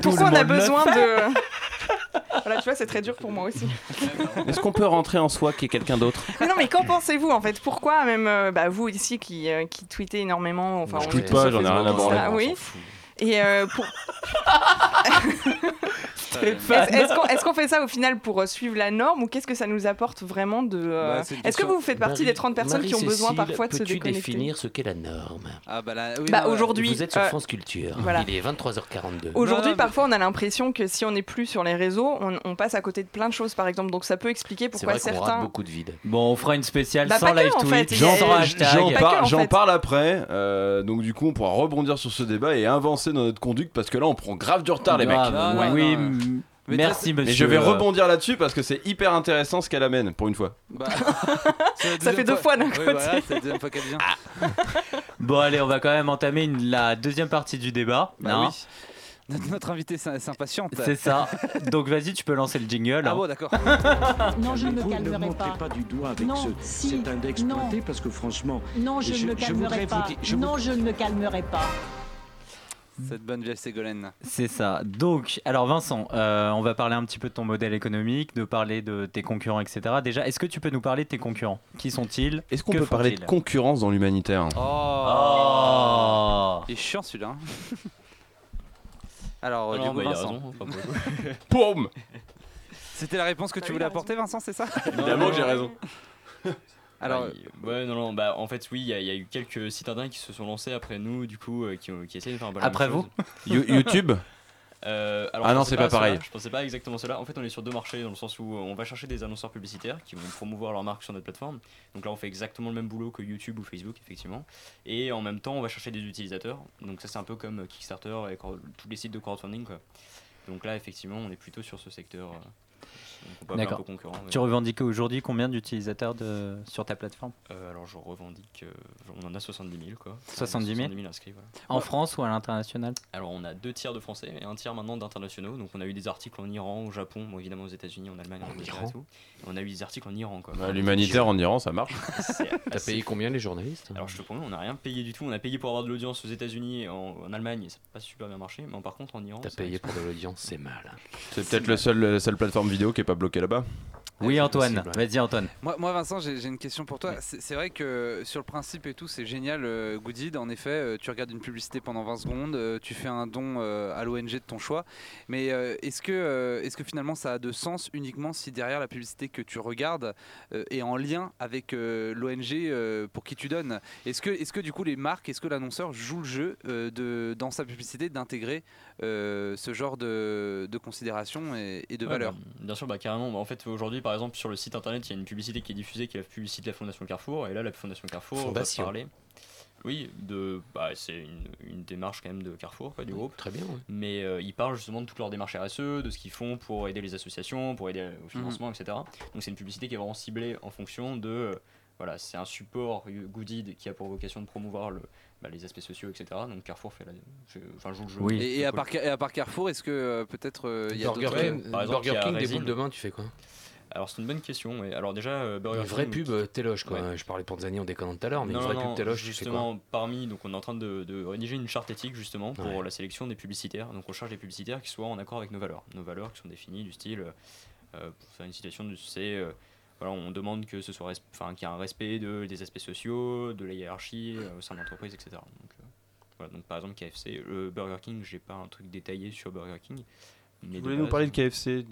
Pourquoi on a besoin de... voilà, tu vois, c'est très dur pour moi aussi. Est-ce qu'on peut rentrer en soi qui est quelqu'un d'autre Mais non, mais qu'en pensez-vous en fait? Pourquoi même euh, bah, vous ici qui, euh, qui tweetez énormément enfin, Je on tweete pas, j'en ai rien à. On Oui. Et euh, pour- Est-ce est-ce qu'on fait ça au final pour euh, suivre la norme ou qu'est-ce que ça nous apporte vraiment de. euh, Bah, Est-ce que vous faites partie des 30 personnes qui ont besoin parfois de se peux-tu déconnecter définir ce qu'est la norme? Ah bah là, oui, Bah, aujourd'hui, Vous êtes sur euh, France Culture. voilà. Il est 23h42. Aujourd'hui, parfois, on a l'impression que si on n'est plus sur les réseaux, on, on passe à côté de plein de choses, par exemple. Donc, ça peut expliquer C'est pourquoi vrai qu'on rate certains. beaucoup de vide. Bon, on fera une spéciale Bah, sans live tweet, sans hashtag. J'en parle après, donc du coup on pourra rebondir sur ce débat et avancer dans notre conduite parce que là on prend grave du retard les mecs. Oui, Mais merci, monsieur. Mais je vais rebondir là-dessus parce que c'est hyper intéressant ce qu'elle amène pour une fois. Bah, Ça fait deux fois d'un côté. voilà, c'est la deuxième fois qu'elle vient. Bon, allez, on va quand même entamer une- la deuxième partie du débat. Bah hein. oui. Notre, notre invité s'im- s'impatiente. C'est ça. Donc, vas-y, tu peux lancer le jingle. Ah hein. bon, d'accord. Non, je ne me Vous ne calmerai montrez pas. pas du doigt avec Non, ce, si, cet index non. pointé parce que franchement. Non, je, ne me calmerai pas. dire- je non, vous- je ne me calmerai pas. Cette bonne vieille Ségolène. C'est ça. Donc, alors Vincent, euh, on va parler un petit peu de ton modèle économique, de parler de tes concurrents, etc. Déjà, est-ce que tu peux nous parler de tes concurrents? Qui sont-ils? Est-ce qu'on peut parler de concurrence dans l'humanitaire? Oh. Il est chiant celui-là. Alors, euh, non, du coup, bah, Vincent. Poum C'était la réponse que tu voulais apporter, Vincent, c'est ça? Évidemment que j'ai raison. Alors, Ah, ouais, non, non, bah en fait, oui, il y, a- il y a eu quelques sites internet qui se sont lancés après nous, du coup, euh, qui, ont- qui de faire un peu Après vous YouTube Euh, alors, Ah non, c'est pas à cela, pareil. Je pensais pas exactement cela. En fait, on est sur deux marchés dans le sens où euh, on va chercher des annonceurs publicitaires qui vont promouvoir leur marque sur notre plateforme. Donc là, on fait exactement le même boulot que YouTube ou Facebook, effectivement. Et en même temps, on va chercher des utilisateurs. Donc ça, c'est un peu comme Kickstarter et tous les sites de crowdfunding. Quoi. Donc là, effectivement, on est plutôt sur ce secteur. euh, on peut appeler un D'accord. peu concurrent. mais- Tu revendiques aujourd'hui combien d'utilisateurs de... sur ta plateforme? Euh, alors je revendique, euh, on en a 70 000 quoi. 70 000 inscrits. Voilà. En France ou à l'international? Alors on a deux tiers de français et un tiers maintenant d'internationaux. Donc on a eu des articles en Iran, au Japon, bon, évidemment aux États-Unis, en Allemagne, en Iran et tout. Et on a eu des articles en Iran quoi. Bah, L'humanitaire en Iran ça marche. T'as payé combien les journalistes? Alors je te promets, on n'a rien payé du tout. On a payé pour avoir de l'audience aux États-Unis et en, en Allemagne et ça n'a pas super bien marché. Mais par contre en Iran. T'as payé pour de l'audience, c'est mal. C'est peut-être le seul, la seule plateforme vidéo qui est pas bloquée là-bas. Oui, Antoine. Vas-y, Antoine. Moi, moi, Vincent, j'ai une question pour toi. C'est c'est vrai que sur le principe et tout, c'est génial, euh, Goodid. En effet, euh, tu regardes une publicité pendant 20 secondes, euh, tu fais un don euh, à l'ONG de ton choix. Mais euh, est-ce que, euh, est que finalement ça a de sens uniquement si derrière la publicité que tu regardes euh, est en lien avec l'ONG euh, pour qui tu donnes? Est-ce que, est que du coup les marques, est-ce que l'annonceur joue le jeu euh, de, dans sa publicité d'intégrer euh, ce genre de, de considération et, et de Ouais, valeur? bah, Bien sûr, bah, carrément. Bah, en fait, aujourd'hui, par exemple, sur le site internet, il y a une publicité qui est diffusée, qui est la publicité de la Fondation Carrefour. Et là, la Fondation Carrefour Fondation. va parler. Oui, de, bah, c'est une, une démarche quand même de Carrefour, quoi, du groupe. Très bien. ouais. Mais euh, ils parlent justement de toute leur démarche RSE, de ce qu'ils font pour aider les associations, pour aider au financement, etc. Donc c'est une publicité qui est vraiment ciblée en fonction de. euh, voilà, c'est un support Goodid qui a pour vocation de promouvoir le, bah, les aspects sociaux, etc. Donc Carrefour fait la, fait- enfin, joue le jeu. Et, et à, part, et à part Carrefour, est-ce que euh, peut-être euh, il y a Burger King, par exemple, Burger King des boules de bain, tu fais quoi? Alors c'est une bonne question. ouais. Alors déjà, euh, Burger Une vraie King- pub euh, Téloge quoi. Ouais. Je parlais Panzani en déconnant tout à l'heure, mais non, une vraie non, pub Téloge, tu fais justement, quoi parmi, donc on est en train de, de rédiger une charte éthique justement pour Ouais. la sélection des publicitaires. Donc on cherche des publicitaires qui soient en accord avec nos valeurs. Nos valeurs qui sont définies du style, euh, pour faire une citation, de- c'est euh, voilà, on demande que ce soit, enfin, qu'il y ait un respect de, des aspects sociaux, de la hiérarchie euh, au sein de l'entreprise, etc. Donc, euh, voilà, donc par exemple KFC, le Burger King, j'ai pas un truc détaillé sur Burger King. Mais Vous voulez nous parler de KFC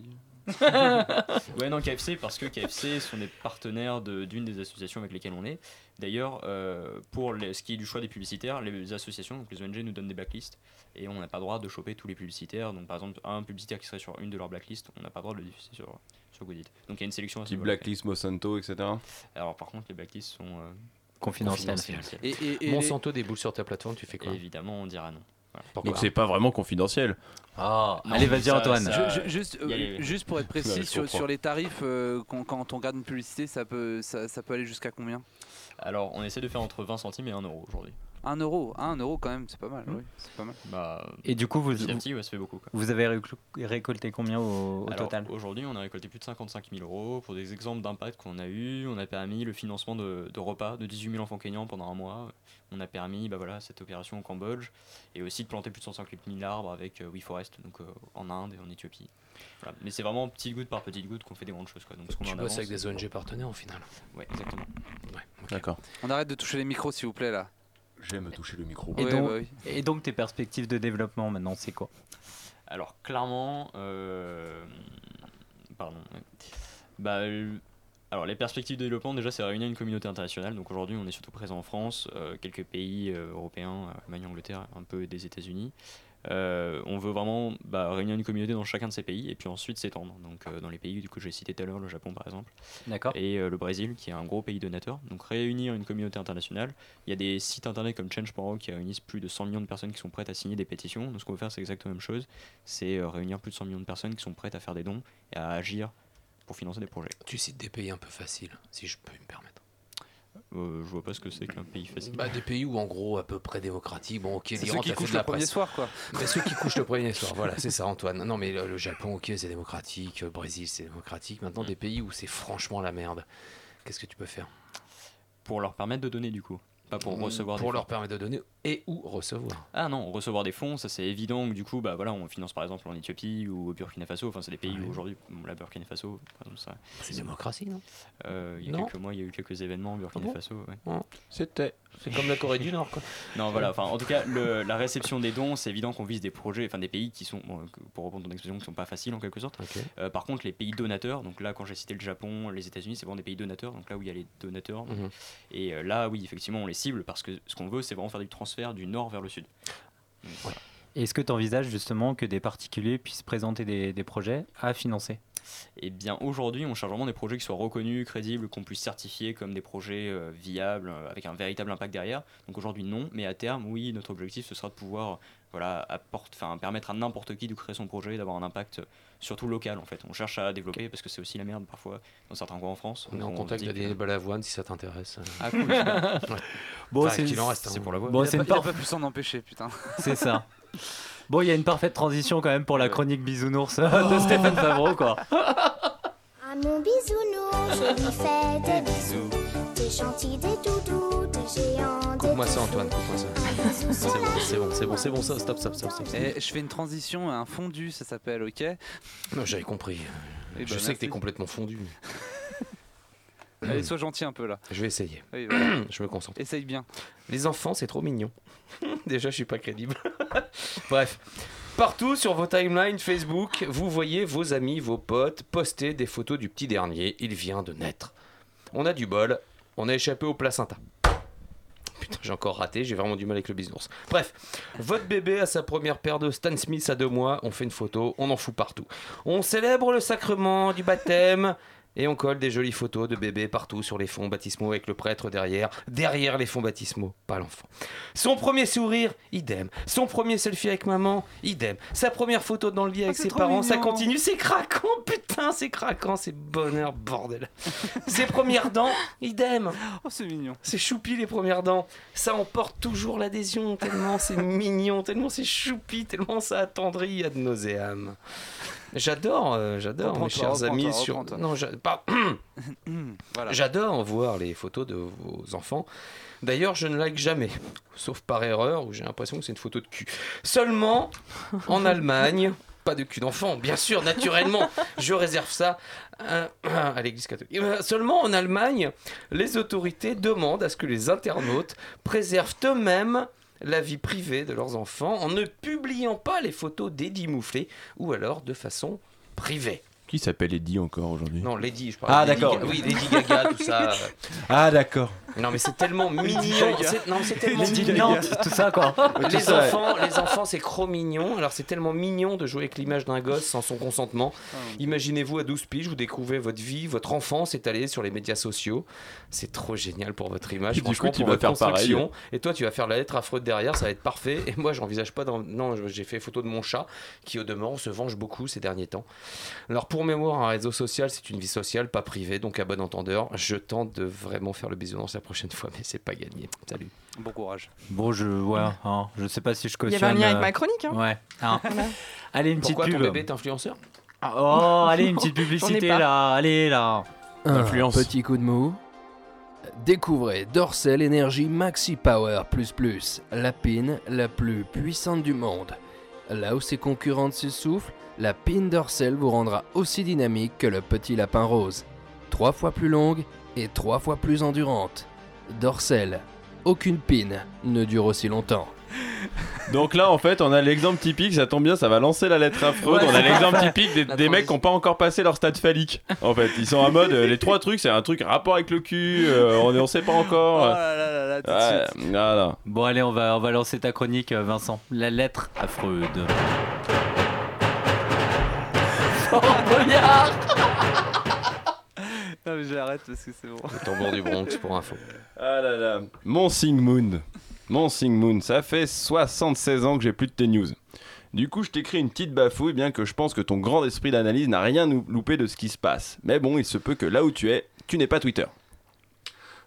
ouais, non, KFC, parce que KFC sont des partenaires de- d'une des associations avec lesquelles on est. D'ailleurs, euh, pour les- ce qui est du choix des publicitaires, les associations, donc les ONG, nous donnent des blacklists et on n'a pas le droit de choper tous les publicitaires. Donc, par exemple, un publicitaire qui serait sur une de leurs blacklists, on n'a pas le droit de le diffuser sur, sur Goodit. Donc, il y a une sélection à ce Type niveau-là. Blacklist, Monsanto, etc. Alors, par contre, les blacklists sont euh, Confidentielles. confidentielles. Et- et- et Monsanto des boules sur ta plateforme, tu fais quoi? Et évidemment, on dira non. Voilà. Donc c'est pas vraiment confidentiel. Ah, Non, allez, vas-y, Antoine. ça- Je- je- juste, il y a euh, les- juste pour être précis sur, les tarifs, euh, quand, quand on regarde une publicité, ça peut, ça, ça peut aller jusqu'à combien? Alors, on essaie de faire entre 20 centimes et 1 euro aujourd'hui. 1 euro, 1 euro quand même, c'est pas mal. Oui, c'est pas mal. Bah, Et du coup, vous, petit à petit, ouais, ça fait beaucoup. Quoi. vous avez récol- récolté combien au, au Alors, total? Aujourd'hui, on a récolté plus de 55 000 euros pour des exemples d'impact qu'on a eu. On a permis le financement de, de repas de 18 000 enfants kenyans pendant un mois. On a permis bah voilà, cette opération au Cambodge et aussi de planter plus de 150 000 arbres avec euh, WeForest donc, euh, en Inde et en Éthiopie. Voilà. Mais c'est vraiment petite goutte par petite goutte qu'on fait des grandes choses. Quoi. Donc, ce qu'on avec des ONG partenaires au final. Ouais, exactement. Ouais. D'accord. On arrête de toucher les micros s'il vous plaît là. J'aime toucher le micro. Et, donc, et donc tes perspectives de développement maintenant, c'est quoi? Alors clairement, euh, pardon. Bah, euh, alors les perspectives de développement, déjà, c'est réunir une communauté internationale. Donc aujourd'hui, on est surtout présent en France, euh, quelques pays euh, européens, Allemagne, Angleterre, un peu des États-Unis. Euh, on veut vraiment bah, réunir une communauté dans chacun de ces pays et puis ensuite s'étendre. Donc euh, dans les pays du coup j'ai cité tout à l'heure, le Japon par exemple. D'accord. Et euh, le Brésil qui est un gros pays donateur. Donc réunir une communauté internationale. Il y a des sites internet comme Change.org qui réunissent plus de 100 millions de personnes qui sont prêtes à signer des pétitions. Donc ce qu'on veut faire c'est exactement la même chose. C'est euh, réunir plus de 100 millions de personnes qui sont prêtes à faire des dons et à agir pour financer des projets. Tu cites des pays un peu faciles, si je peux me permettre. Euh, je vois pas ce que c'est qu'un pays facile. Bah, des pays où en gros à peu près démocratique. Bon, ok, l'Iran, ceux qui t'as fait couchent de la le premier presse. soir, quoi. Mais ceux qui couchent le premier soir, voilà, c'est ça, Antoine. Non, mais le, le Japon, ok, c'est démocratique. Le Brésil, c'est démocratique. Maintenant, des pays où c'est franchement la merde. Qu'est-ce que tu peux faire? Pour leur permettre de donner du coup. Pas pour recevoir des Pour fonds. leur permettre de donner et ou recevoir. Ah non, recevoir des fonds, ça c'est évident du coup, bah voilà, on finance par exemple en Éthiopie ou au Burkina Faso. Enfin, c'est des pays où aujourd'hui, bon, la Burkina Faso, par exemple, ça. C'est démocratie, non? Euh, Il y a Non. quelques mois, il y a eu quelques événements au Burkina Ah bon? Faso. ouais. C'était. C'est comme la Corée du Nord, quoi. Non, voilà, enfin, en tout cas, le- la réception des dons, c'est évident qu'on vise des projets, enfin des pays qui sont, bon, pour reprendre ton expression, qui sont pas faciles en quelque sorte. Euh, par contre, les pays donateurs, donc là, quand j'ai cité le Japon, les États-Unis, c'est vraiment des pays donateurs, donc là où il y a les donateurs. Mhm. Et euh, là, oui, effectivement, on les parce que ce qu'on veut, c'est vraiment faire du transfert du nord vers le sud. Est-ce que tu envisages justement que des particuliers puissent présenter des projets à financer? Eh bien, aujourd'hui, on cherche vraiment des projets qui soient reconnus, crédibles, qu'on puisse certifier comme des projets euh, viables, euh, avec un véritable impact derrière. Donc aujourd'hui, non, mais à terme, oui, notre objectif, ce sera de pouvoir voilà, apporte, enfin, permettre à n'importe qui de créer son projet, d'avoir un impact euh, surtout local, en fait. On cherche à développer, parce que c'est aussi la merde parfois, dans certains coins en France. On est en contact avec Balavoine si ça t'intéresse. Ah, cool. Bon, Enfin, c'est- qu'il en reste. c'est hein. pour la voix. Bon, il, c'est pas, pu s'en empêcher, putain. C'est ça. Bon, il y a une parfaite transition quand même pour la chronique bisounours de Stéphane Favreau, quoi. À mon bisounours, je lui fais des bisous. Des gentils, des doudous, des géants, des Coupe-moi ça, Antoine, coupe-moi ça. C'est bon, c'est bon, c'est bon, c'est bon, ça, stop, stop, stop, stop. Et je fais une transition à un fondu, ça s'appelle, ok? Non, j'avais compris. Eh je ben, sais que merci. t'es complètement fondu. Allez, sois gentil un peu là. Je vais essayer. Oui, voilà. je me concentre. Essaye bien. Les enfants, c'est trop mignon. Déjà, je suis pas crédible. Bref. Partout sur vos timelines Facebook, vous voyez vos amis, vos potes poster des photos du petit dernier. Il vient de naître. On a du bol. On a échappé au placenta. Putain, j'ai encore raté, j'ai vraiment du mal avec le bisounours. Bref, votre bébé a sa première paire de Stan Smith à deux mois, on fait une photo, on en fout partout. On célèbre le sacrement du baptême et on colle des jolies photos de bébé partout sur les fonds baptismaux avec le prêtre derrière, derrière les fonds baptismaux, pas l'enfant. Son premier sourire, idem. Son premier selfie avec maman, idem. Sa première photo dans le lit avec c'est ses parents, ça continue, c'est craquant, putain, c'est craquant, c'est bonheur, bordel. Ses premières dents, idem. Oh, c'est mignon. C'est choupi les premières dents. Ça emporte toujours l'adhésion, tellement c'est mignon, tellement c'est choupi, tellement ça attendrit ad nauseam. J'adore, euh, j'adore mes chers amis sur. Non, Voilà. J'adore voir les photos de vos enfants. D'ailleurs, je ne like jamais, sauf par erreur où j'ai l'impression que c'est une photo de cul. Seulement en Allemagne, pas de cul d'enfant, bien sûr, naturellement. Je réserve ça à l'église catholique. Euh, Seulement en Allemagne, les autorités demandent à ce que les internautes préservent eux-mêmes la vie privée de leurs enfants en ne publiant pas les photos d'Eddie Mouflé ou alors de façon privée. Qui s'appelle Eddie encore aujourd'hui? Non, Lady, je parle Ah, d'accord. Oui, Lady Gaga, tout ça. Ah, d'accord. Non, mais c'est tellement mignon. Non, c'est tellement mignon. Tout ça, quoi. Les ouais. enfants, les enfants, c'est trop mignon. Alors, c'est tellement mignon de jouer avec l'image d'un gosse sans son consentement. Imaginez-vous à 12 piges, vous découvrez votre vie, votre enfance étalée sur les médias sociaux. C'est trop génial pour votre image. Et du coup, tu vas faire pareil. Et toi, tu vas faire la lettre affreuse derrière, ça va être parfait. Et moi, j'envisage pas. Non, j'ai fait photo de mon chat qui, au demeurant, se venge beaucoup ces derniers temps. Alors, pour mémoire, un réseau social, c'est une vie sociale, pas privée. Donc, à bon entendeur, je tente de vraiment faire le bisounours la prochaine fois, mais c'est pas gagné. Salut. Bon courage. Bon, je, ouais, hein, je sais pas si je Il y cautionne. avait un lien avec euh, ma chronique. Hein. Ouais. hein. Allez, une petite Pourquoi pub. ton bébé est influenceur Oh, allez, une petite publicité là. Allez, là. Un Influence. petit coup de mou. Découvrez Dorsel Energy Maxi Power Plus Plus, la pin la plus puissante du monde. Là où ses concurrentes s'essoufflent, la pin Dorsel vous rendra aussi dynamique que le petit lapin rose. Trois fois plus longue et trois fois plus endurante. Dorsel, aucune pine ne dure aussi longtemps. Donc là, en fait, on a l'exemple typique, ça tombe bien, ça va lancer la lettre affreuse. Ouais, on a l'exemple typique des, mecs qui n'ont pas encore passé leur stade phallique. En fait, ils sont en mode, euh, les trois trucs, c'est un truc rapport avec le cul, euh, on, on sait pas encore. Ouais, voilà. Bon allez, on va, on va lancer ta chronique, euh, Vincent. La lettre à Freud. Non mais j'arrête parce que c'est bon. Le tambour du Bronx pour info. Ah là là. Mon Sigmund. Mon Sigmund, ça fait 76 ans que j'ai plus de tes news. Du coup, je t'écris une petite bafouille, bien que je pense que ton grand esprit d'analyse n'a rien loupé de ce qui se passe. Mais bon, il se peut que là où tu es, tu n'es pas Twitter.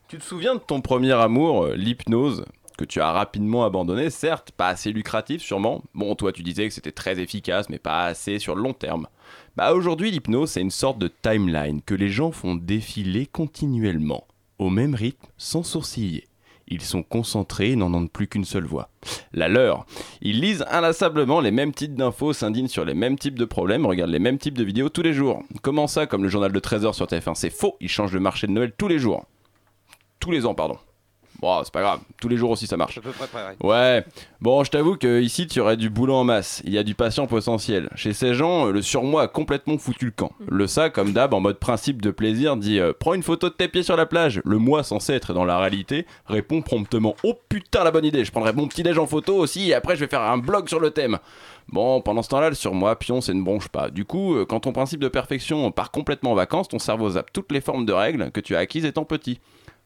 Tu te souviens de ton premier amour, euh, l'hypnose, que tu as rapidement abandonné, certes, pas assez lucratif sûrement. Bon, toi tu disais que c'était très efficace, mais pas assez sur le long terme. Bah aujourd'hui, l'hypnose, c'est une sorte de timeline que les gens font défiler continuellement, au même rythme, sans sourciller. Ils sont concentrés et n'en ont plus qu'une seule voix. La leur. Ils lisent inlassablement les mêmes titres d'infos, s'indignent sur les mêmes types de problèmes, regardent les mêmes types de vidéos tous les jours. Comment ça, comme le journal de 13h sur TF1 C'est faux, ils changent le marché de Noël tous les jours. Tous les ans, pardon. Bon, c'est pas grave, tous les jours aussi ça marche. À peu près pareil. Ouais, bon, je t'avoue que ici tu aurais du boulot en masse. Il y a du patient potentiel. Chez ces gens, le surmoi a complètement foutu le camp. Le ça, comme d'hab, en mode principe de plaisir, dit euh, Prends une photo de tes pieds sur la plage. Le moi, censé être dans la réalité, répond promptement Oh putain, la bonne idée, je prendrai mon petit déj en photo aussi et après je vais faire un blog sur le thème. Bon, pendant ce temps-là, le surmoi, pion, ça ne bronche pas. Du coup, euh, quand ton principe de perfection part complètement en vacances, ton cerveau zappe toutes les formes de règles que tu as acquises étant petit.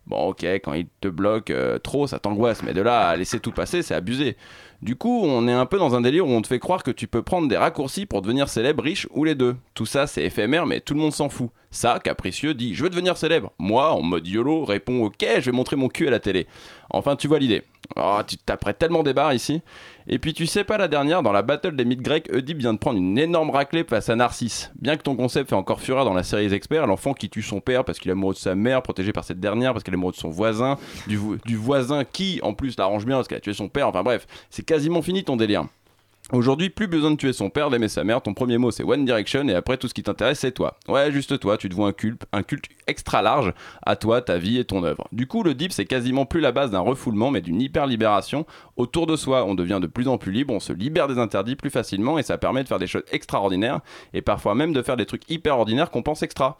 Bon, ok, quand il te bloque euh, trop, ça t'angoisse, mais de là à laisser tout passer, c'est abusé. Du coup, on est un peu dans un délire où on te fait croire que tu peux prendre des raccourcis pour devenir célèbre, riche ou les deux. Tout ça, c'est éphémère, mais tout le monde s'en fout. Ça, Capricieux dit Je veux devenir célèbre. Moi, en mode YOLO, réponds Ok, je vais montrer mon cul à la télé. Enfin, tu vois l'idée. Oh, tu t'apprêtes tellement des barres ici. Et puis, tu sais pas, la dernière, dans la battle des mythes grecs, Oedipe vient de prendre une énorme raclée face à Narcisse. Bien que ton concept fait encore fureur dans la série Les Experts, l'enfant qui tue son père parce qu'il est amoureux de sa mère, protégé par cette dernière parce qu'elle est amoureux de son voisin, du, vo- du voisin qui, en plus, l'arrange bien parce qu'elle a tué son père. Enfin bref, c'est quasiment fini ton délire. Aujourd'hui, plus besoin de tuer son père, d'aimer sa mère. Ton premier mot, c'est One Direction, et après, tout ce qui t'intéresse, c'est toi. Ouais, juste toi. Tu te vois un culte, un culte extra large à toi, ta vie et ton œuvre. Du coup, le deep, c'est quasiment plus la base d'un refoulement, mais d'une hyper-libération autour de soi. On devient de plus en plus libre, on se libère des interdits plus facilement, et ça permet de faire des choses extraordinaires, et parfois même de faire des trucs hyper ordinaires qu'on pense extra.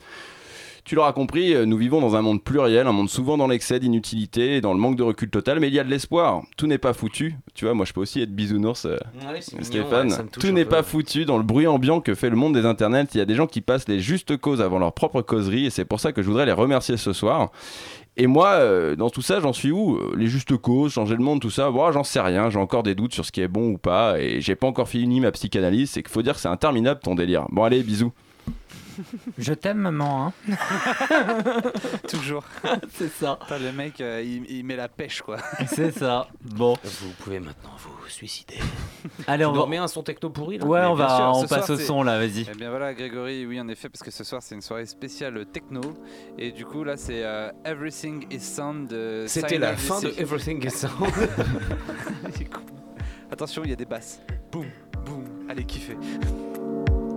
Tu l'auras compris, euh, nous vivons dans un monde pluriel, un monde souvent dans l'excès d'inutilité et dans le manque de recul total, mais il y a de l'espoir. Tout n'est pas foutu. Tu vois, moi je peux aussi être bisounours, euh, Ouais, c'est mignon, Stéphane. ouais, Tout n'est pas foutu dans le bruit ambiant que fait le monde des internets. Il y a des gens qui passent les justes causes avant leur propre causerie et c'est pour ça que je voudrais les remercier ce soir. Et moi, euh, dans tout ça, j'en suis où Euh, Les justes causes, changer le monde, tout ça, bon, j'en sais rien. J'ai encore des doutes sur ce qui est bon ou pas et j'ai pas encore fini ma psychanalyse. C'est qu'il faut dire que c'est interminable ton délire. Bon, allez, bisous. Je t'aime, maman. Hein. Toujours. c'est ça. Le mec, euh, il, il met la pêche quoi. C'est ça. Bon. Vous pouvez maintenant vous suicider. Allez, on va- nous remets un son techno pourri là Ouais, Mais on va, sûr, on passe soir, au son là, vas-y. Eh bien voilà, Grégory, oui, en effet, parce que ce soir c'est une soirée spéciale techno. Et du coup, là, c'est euh, Everything is Sound de. C'était la fin de. Everything is Sound. Attention, il y a des basses. Boum, boum. Allez, kiffez.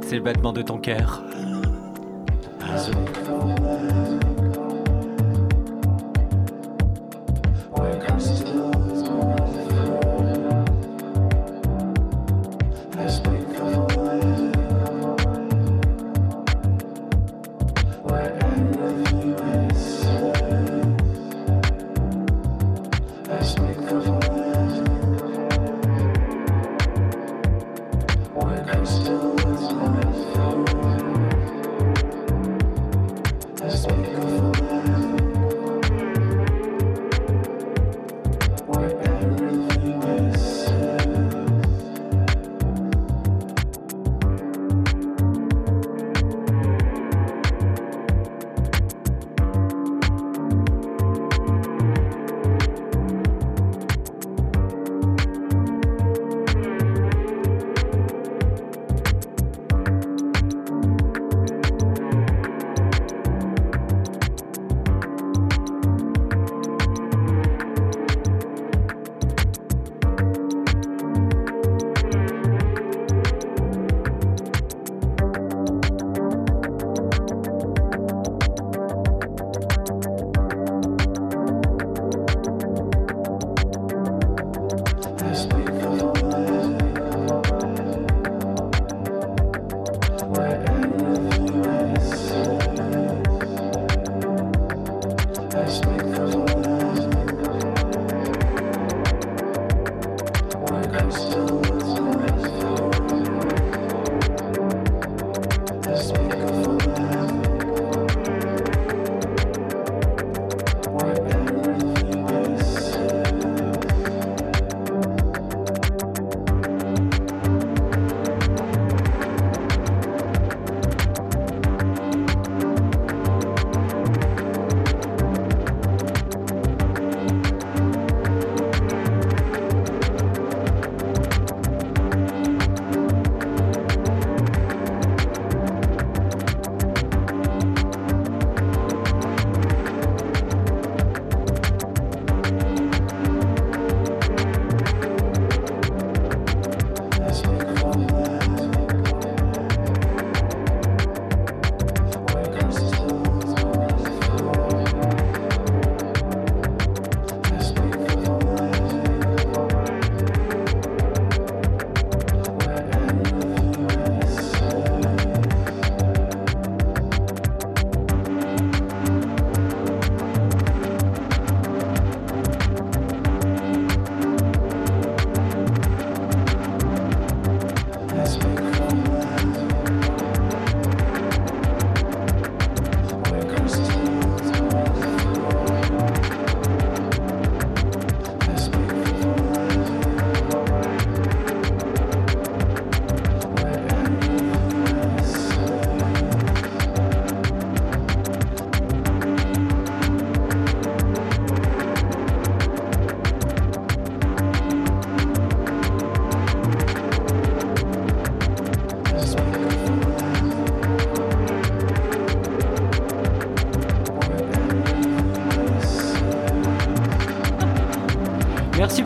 C'est le battement de ton cœur. azul. Nice.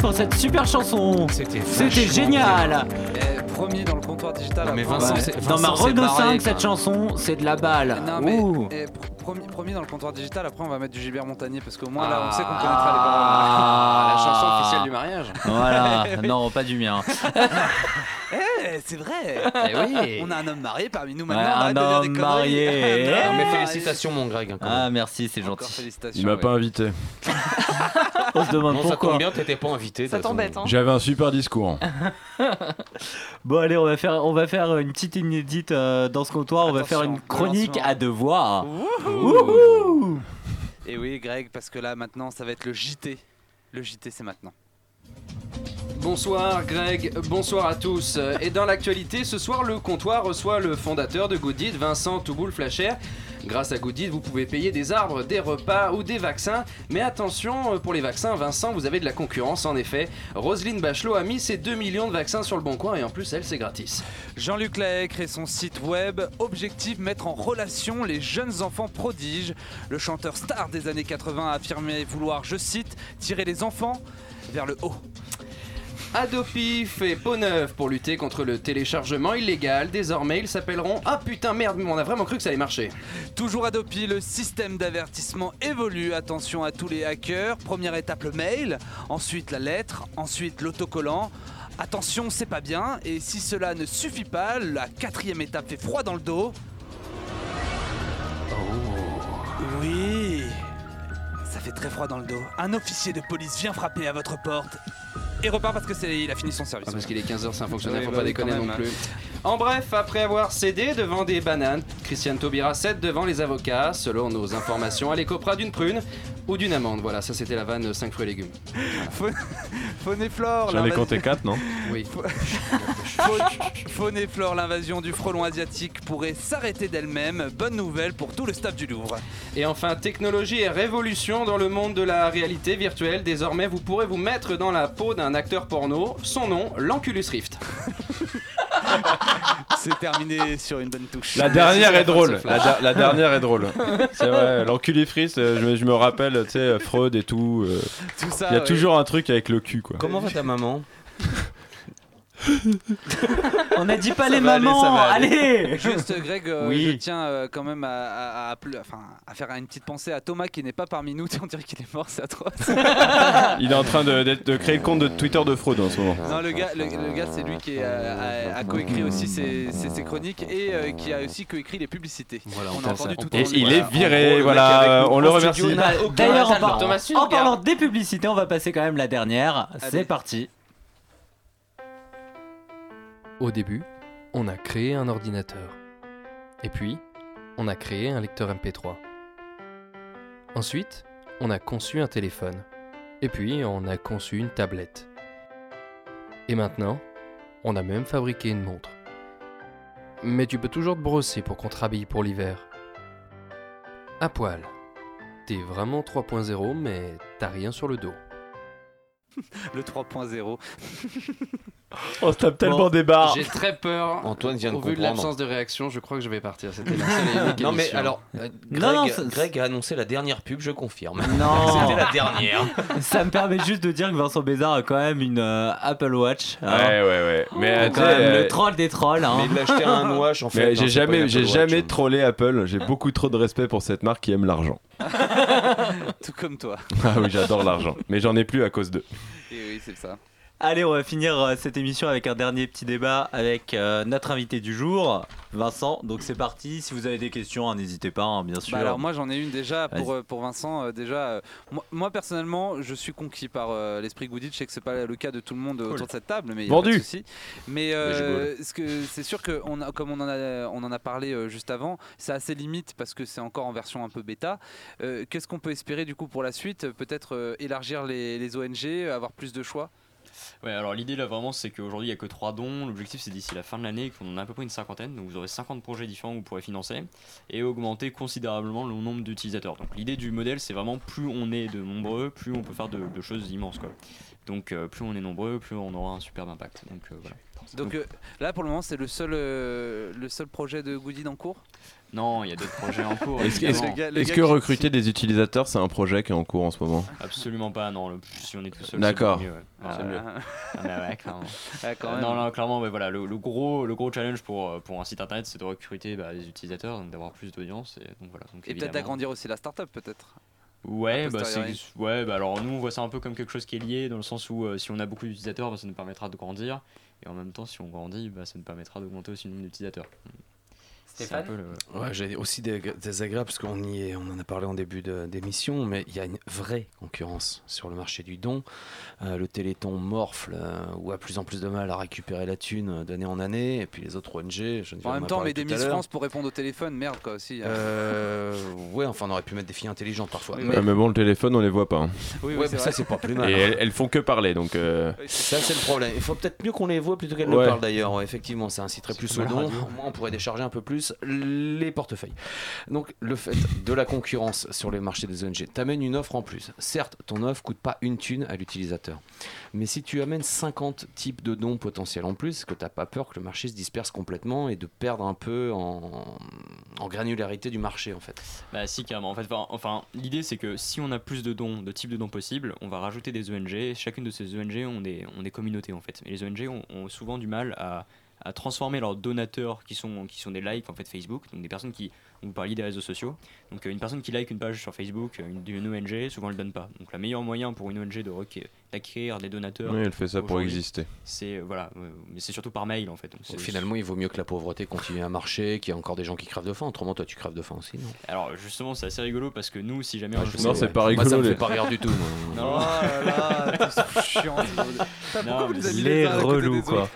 Pour cette super chanson. C'était génial. Eh, premier dans le comptoir digital. mais après, Vincent, ouais. c'est- Dans ma Renault barré, 5, cette chanson, c'est de la balle. Non, mais Ouh. eh, pr- premier, premier dans le comptoir digital, après on va mettre du Gilbert Montagnier parce qu'au moins là on sait qu'on Ah. connaîtra les paroles. Ah, la chanson officielle du mariage. Voilà, non, pas du mien. Eh, c'est vrai Eh oui. On a un homme marié parmi nous Ouais, maintenant. on un arrête de dire des homme conneries. marié. Non, mais félicitations, mon Greg. hein, Ah, merci, c'est gentil. Il m'a pas invité. On se demande Non, ça pourquoi. tombe bien, t'étais pas invité. Ça t'embête, hein J'avais un super discours. Bon, allez, on va faire, on va faire une petite inédite euh, dans ce comptoir. On va faire une chronique à devoir. Wouhou Et oui, Greg, parce que là maintenant ça va être le JT. Le JT, c'est maintenant. Bonsoir Greg, bonsoir à tous. Et dans l'actualité, ce soir, le comptoir reçoit le fondateur de Goodit, Vincent Touboul Flacher. Grâce à Goodit, vous pouvez payer des arbres, des repas ou des vaccins. Mais attention, pour les vaccins, Vincent, vous avez de la concurrence en effet. Roselyne Bachelot a mis ses 2 millions de vaccins sur le bon coin et en plus, elle, c'est gratis. Jean-Luc Lahaye crée son site web. Objectif mettre en relation les jeunes enfants prodiges. Le chanteur star des années 80 a affirmé vouloir, je cite, tirer les enfants vers le haut. Adopi fait peau neuve pour lutter contre le téléchargement illégal. Désormais, ils s'appelleront Ah putain, merde, on a vraiment cru que ça allait marcher. Toujours Adopi, le système d'avertissement évolue. Attention à tous les hackers. Première étape, le mail. Ensuite, la lettre. Ensuite, l'autocollant. Attention, c'est pas bien. Et si cela ne suffit pas, la quatrième étape fait froid dans le dos. Oui. Ça fait très froid dans le dos. Un officier de police vient frapper à votre porte et repart parce que c'est il a fini son service. Ah, parce qu'il est 15h, c'est un fonctionnaire, faut bah pas déconner non même, plus. En bref, après avoir cédé devant des bananes, Christiane Taubira cède devant les avocats. Selon nos informations, elle est copra d'une prune ou d'une amande. Voilà, ça c'était la vanne 5 fruits et légumes. Faune et flore. J'en ai compté 4, non Oui. Faune, faune et flore, l'invasion du frelon asiatique pourrait s'arrêter d'elle-même. Bonne nouvelle pour tout le staff du Louvre. Et enfin, technologie et révolution dans le monde de la réalité virtuelle. Désormais, vous pourrez vous mettre dans la peau d'un acteur porno. Son nom, l'Anculus Rift. C'est terminé sur une bonne touche. La dernière est drôle. La, dernière est drôle. C'est vrai. L'enculé frise, euh, je, me- je me rappelle, tu sais, Freud et tout. euh, Tout ça, Il y a ouais. toujours un truc avec le cul, quoi. Comment va ta maman? On a dit pas Ça les va aller, mamans. ça va aller. Allez. Juste Greg, euh, Oui. je tiens euh, quand même à, à- à ple- enfin, à faire une petite pensée à Thomas qui n'est pas parmi nous. On dirait qu'il est mort, c'est atroce. Il est en train de, créer le compte de Twitter de fraude en ce moment. Non, le gars, le, le gars c'est lui qui euh, a, coécrit aussi ses, ses- ses chroniques et euh, qui a aussi coécrit les publicités. Voilà, on on a entendu à- tout Et il est En viré, voilà, on le remercie. D'ailleurs, en, parlant des publicités, on va passer quand même la dernière. C'est parti. Au début, on a créé un ordinateur. Et puis, on a créé un lecteur MP3. Ensuite, on a conçu un téléphone. Et puis, on a conçu une tablette. Et maintenant, on a même fabriqué une montre. Mais tu peux toujours te brosser pour qu'on te pour l'hiver. À poil. T'es vraiment 3.0, mais t'as rien sur le dos. Le 3.0. On se tape tellement des barres. J'ai très peur. Antoine vient de Au vu de comprendre. l'absence de réaction, je crois que je vais partir. C'était la seule et unique Non mais émission. alors, euh, Greg, Non, non, ça- Greg a annoncé la dernière pub, je confirme. Non. C'était la dernière. Ça me permet juste de dire que Vincent Bézard a quand même une euh, Apple Watch. hein. Ouais, ouais, ouais. Mais quand tu sais, même euh, le troll des trolls. hein. Mais il l'a acheté à un wash en fait. mais non, j'ai c'est pas une jamais, Apple j'ai Watch. jamais trollé Apple. J'ai beaucoup trop de respect pour cette marque qui aime l'argent. Tout comme toi. Ah oui, j'adore l'argent. Mais j'en ai plus à cause d'eux. Et oui, c'est ça. Allez, on va finir euh, cette émission avec un dernier petit débat avec euh, notre invité du jour, Vincent. Donc c'est parti. Si vous avez des questions, hein, n'hésitez pas, hein, bien sûr. Bah alors moi j'en ai une déjà pour, euh, pour Vincent. euh, déjà, euh, moi, moi, personnellement je suis conquis par euh, l'esprit Goodit. Je sais que c'est pas le cas de tout le monde autour de cette table, mais il y a Vendu. pas de souci. Mais euh, ce que c'est sûr que on a, comme on en a on en a parlé euh, juste avant, c'est assez limite parce que c'est encore en version un peu bêta. Euh, Qu'est-ce qu'on peut espérer du coup pour la suite? Peut-être euh, élargir les, les ONG, avoir plus de choix? Ouais, alors l'idée là vraiment c'est qu'aujourd'hui il n'y a que 3 dons. L'objectif c'est d'ici la fin de l'année qu'on en a à peu près une cinquantaine. Donc vous aurez 50 projets différents que vous pourrez financer et augmenter considérablement le nombre d'utilisateurs. Donc l'idée du modèle c'est vraiment plus on est de nombreux, plus on peut faire de, choses immenses quoi. Donc euh, plus on est nombreux, plus on aura un superbe impact. Donc euh, voilà. Euh, là, pour le moment, c'est le seul, le seul projet de Goodid en cours? Non, il y a d'autres projets en cours. Est-ce que, recruter des utilisateurs, c'est un projet qui est en cours en ce moment? Absolument pas, non. le- si on est tout seul, D'accord. c'est beaucoup mieux, ouais. C'est Ah, mieux. ah, ouais, clairement. Ouais, quand même. non, non, clairement, ouais, voilà, le, le gros, le gros challenge pour, euh, pour un site internet, c'est de recruter bah, des utilisateurs, d'avoir plus d'audience. Et, donc, voilà, donc, Et peut-être d'agrandir aussi la startup, peut-être. Ouais, A bah, ouais bah, alors nous on voit ça un peu comme quelque chose qui est lié dans le sens où euh, si on a beaucoup d'utilisateurs, bah, ça nous permettra de grandir et en même temps si on grandit, bah, ça nous permettra d'augmenter aussi le nombre d'utilisateurs. Le- Ouais, j'ai aussi des désagréable parce qu'on y est, on en a parlé en début d'émission, mais il y a une vraie concurrence sur le marché du don. Euh, le Téléthon morfle euh, ou a plus en plus de mal à récupérer la thune d'année en année, et puis les autres ONG. Je En même temps, mais des Miss France pour répondre au téléphone, merde quoi aussi. hein. Euh, ouais, enfin, on aurait pu mettre des filles intelligentes parfois. Ouais, mais bon, le téléphone, on les voit pas. hein. Oui, oui, ouais, mais ça, c'est pas plus mal. Et elles, elles font que parler, donc. euh, Ça, c'est le problème. Il faut peut-être mieux qu'on les voit plutôt qu'elles Ouais. nous parlent d'ailleurs. Effectivement, ça inciterait plus au don. Au moins, on pourrait décharger un peu plus les portefeuilles. Donc, le fait de la concurrence sur les marchés des ONG t'amène une offre en plus. Certes, ton offre coûte pas une thune à l'utilisateur. Mais si tu amènes 50 types de dons potentiels en plus, que t'as pas peur que le marché se disperse complètement et de perdre un peu en, granularité du marché en fait Bah si carrément. En fait, enfin, l'idée c'est que si on a plus de dons, de types de dons possibles, on va rajouter des ONG. Chacune de ces ONG ont des, ont des communautés en fait. Et les ONG ont souvent du mal à, à transformer leurs donateurs qui sont, qui sont des likes en fait Facebook, donc des personnes qui vous parliez des réseaux sociaux. Donc euh, une personne qui like une page sur Facebook, euh, une, d'une ONG, souvent elle donne pas. Donc le meilleur moyen pour une ONG de d'acquérir des donateurs. Oui, elle fait ça pour exister. C'est euh, voilà, euh, mais c'est surtout par mail en fait. Donc, Finalement, il vaut mieux que la pauvreté continue à marcher, qu'il y ait encore des gens qui crèvent de faim. Autrement, toi, tu crèves de faim aussi, non? Alors justement, c'est assez rigolo parce que nous, si jamais Ah, sais, Non, c'est pas Moi, ça rigolo, me fait pas rire du tout, moi. Non. Oh là là, chiant, Non, mais les des autres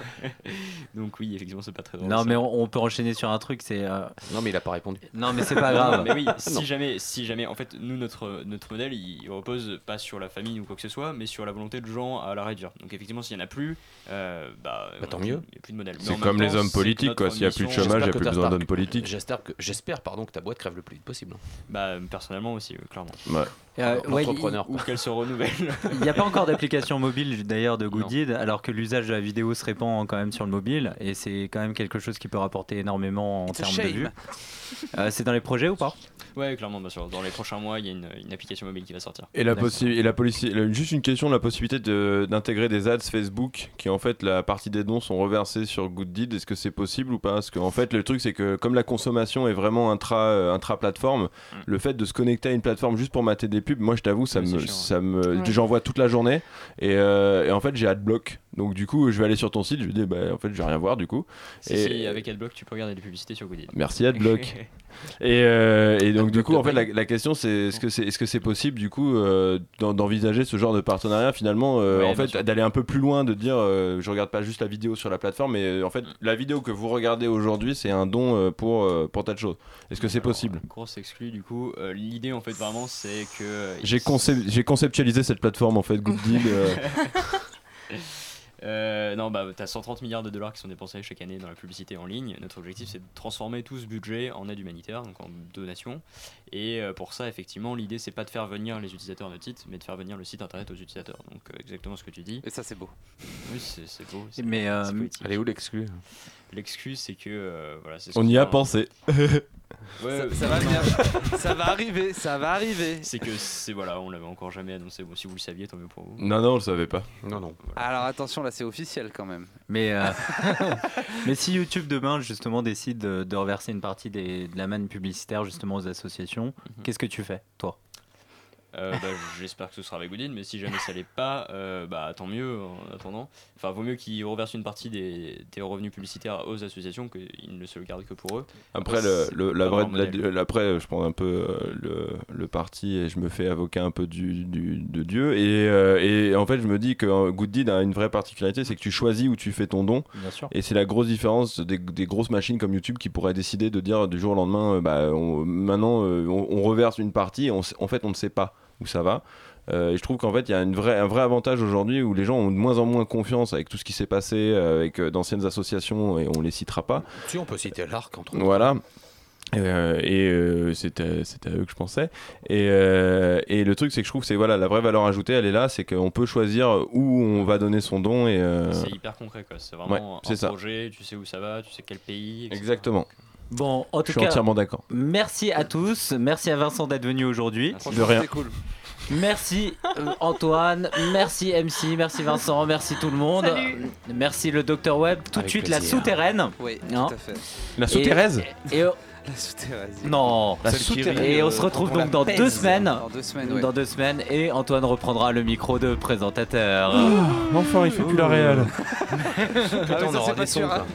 Donc oui, effectivement, c'est pas très drôle. Non, ça. mais on, on peut enchaîner sur un truc, c'est. euh, Non, mais il a pas répondu. Non, mais c'est pas grave. mais oui, Non. si jamais, si jamais, en fait, nous notre notre modèle, il repose pas sur la famille ou quoi que ce soit, mais sur la volonté de gens à la réduire. Donc effectivement, s'il y en a plus, euh, bah, Bah, tant a mieux. plus- Il y a plus de modèle. Mais C'est comme les hommes politiques, quoi. S'il y a plus de chômage, il y a J'espère que plus besoin d'hommes politiques. J'espère que, j'espère, pardon, que ta boîte crève le plus vite possible. Bah personnellement aussi, oui, clairement. Ouais. Euh, ouais. Ou qu'elle se renouvelle. Il n'y a pas encore d'application mobile d'ailleurs de Goodid, alors que l'usage de la vidéo se répand quand même sur le mobile, et c'est quand même quelque chose qui peut rapporter énormément en termes de vues. Euh, c'est dans les projets ou pas? Ouais, clairement, bien sûr. Dans les prochains mois, il y a une, une application mobile qui va sortir. Et la, et la juste une question, la possibilité de- d'intégrer des ads Facebook qui en fait la partie des dons sont reversés sur Good Deed, est-ce que c'est possible ou pas? Parce qu'en fait le truc c'est que comme la consommation est vraiment intra, euh, intra-plateforme, le fait de se connecter à une plateforme juste pour mater des pubs, moi je t'avoue ça Mm. Ouais, me, chiant, ça me, Ouais. j'en vois toute la journée et, euh, et en fait j'ai adblock. Donc du coup je vais aller sur ton site, je vais dire bah en fait je vais rien voir du coup. Si, et, si, avec AdBlock, tu peux regarder des publicités sur Goodid. Merci Adblock. et, euh, et donc du coup en fait la, la question c'est est-ce que c'est est-ce que c'est possible du coup euh, d'en- d'envisager ce genre de partenariat finalement euh, Ouais, en fait d'aller un peu plus loin de dire euh, je regarde pas juste la vidéo sur la plateforme mais euh, en fait la vidéo que vous regardez aujourd'hui c'est un don euh, pour euh, pour telle chose. Est-ce que c'est possible? Grosse exclue, du coup. Euh, L'idée, en fait, vraiment, c'est que. J'ai concep- j'ai conceptualisé cette plateforme en fait Good Deal. euh, non, bah, t'as 130 milliards de dollars qui sont dépensés chaque année dans la publicité en ligne. Notre objectif, c'est de transformer tout ce budget en aide humanitaire, donc en donation. Et euh, pour ça, effectivement, l'idée, c'est pas de faire venir les utilisateurs de titre, mais de faire venir le site internet aux utilisateurs. Donc, euh, exactement ce que tu dis. Et ça, c'est beau. Oui, c'est beau. Mais, euh. Elle est où l'exclus? L'excuse, c'est que. euh, voilà, on y a pensé. Ouais, Ça- va non. venir. Ça va arriver, ça va arriver. C'est que c'est voilà, on l'avait encore jamais annoncé. Bon, si vous le saviez, tant mieux pour vous. non non on le savait pas. Non non. Alors attention, là, c'est officiel quand même. Mais, euh, mais si YouTube demain justement décide de, de reverser une partie des- de la manne publicitaire justement aux associations, Mhm. qu'est-ce que tu fais toi? Bah, J'espère que ce sera avec Goodin, mais si jamais ça l'est pas, euh, bah tant mieux en attendant. Enfin, vaut mieux qu'ils reversent une partie des, des revenus publicitaires aux associations qu'ils ne se le gardent que pour eux. Après, le, c'est le- la vraie, la- après, je prends un peu euh, le, le parti et je me fais avocat un peu du, du- de Dieu. Et, euh, et en fait, je me dis que euh, Good Deed a une vraie particularité, c'est que tu choisis où tu fais ton don. Bien sûr. Et c'est la grosse différence des, des grosses machines comme YouTube qui pourraient décider de dire du jour au lendemain, euh, bah, on- maintenant, euh, on, on reverse une partie et on en fait, on ne sait pas où ça va. Euh, et je trouve qu'en fait, il y a une vraie, un vrai avantage aujourd'hui où les gens ont de moins en moins confiance avec tout ce qui s'est passé euh, avec euh, d'anciennes associations et on les citera pas. Si on peut citer l'arc entre autres. Voilà. Euh, et euh, c'était c'était à eux que je pensais et, euh, et le truc c'est que je trouve que c'est voilà la vraie valeur ajoutée elle est là c'est qu'on peut choisir où on va donner son don et euh, C'est hyper concret quoi. C'est ouais, vraiment c'est un ça. projet, tu sais où ça va, tu sais quel pays. etc. exactement Bon, en tout je suis cas, entièrement d'accord merci à tous. Merci à Vincent d'être venu aujourd'hui. de rien Merci euh, Antoine, merci MC, merci Vincent, merci tout le monde. Salut. Merci le Docteur Web. Tout de suite la souterraine. Oui, Hein tout à fait. La Et- souterraise Et, euh, La souterraise. non. La souterraise. Et on euh, se retrouve donc dans deux semaines. Dans deux semaines, ouais. Dans deux semaines et Antoine reprendra le micro de présentateur. enfin il fait plus la Ah oui, on aura c'est des pas sons, sûr, quoi.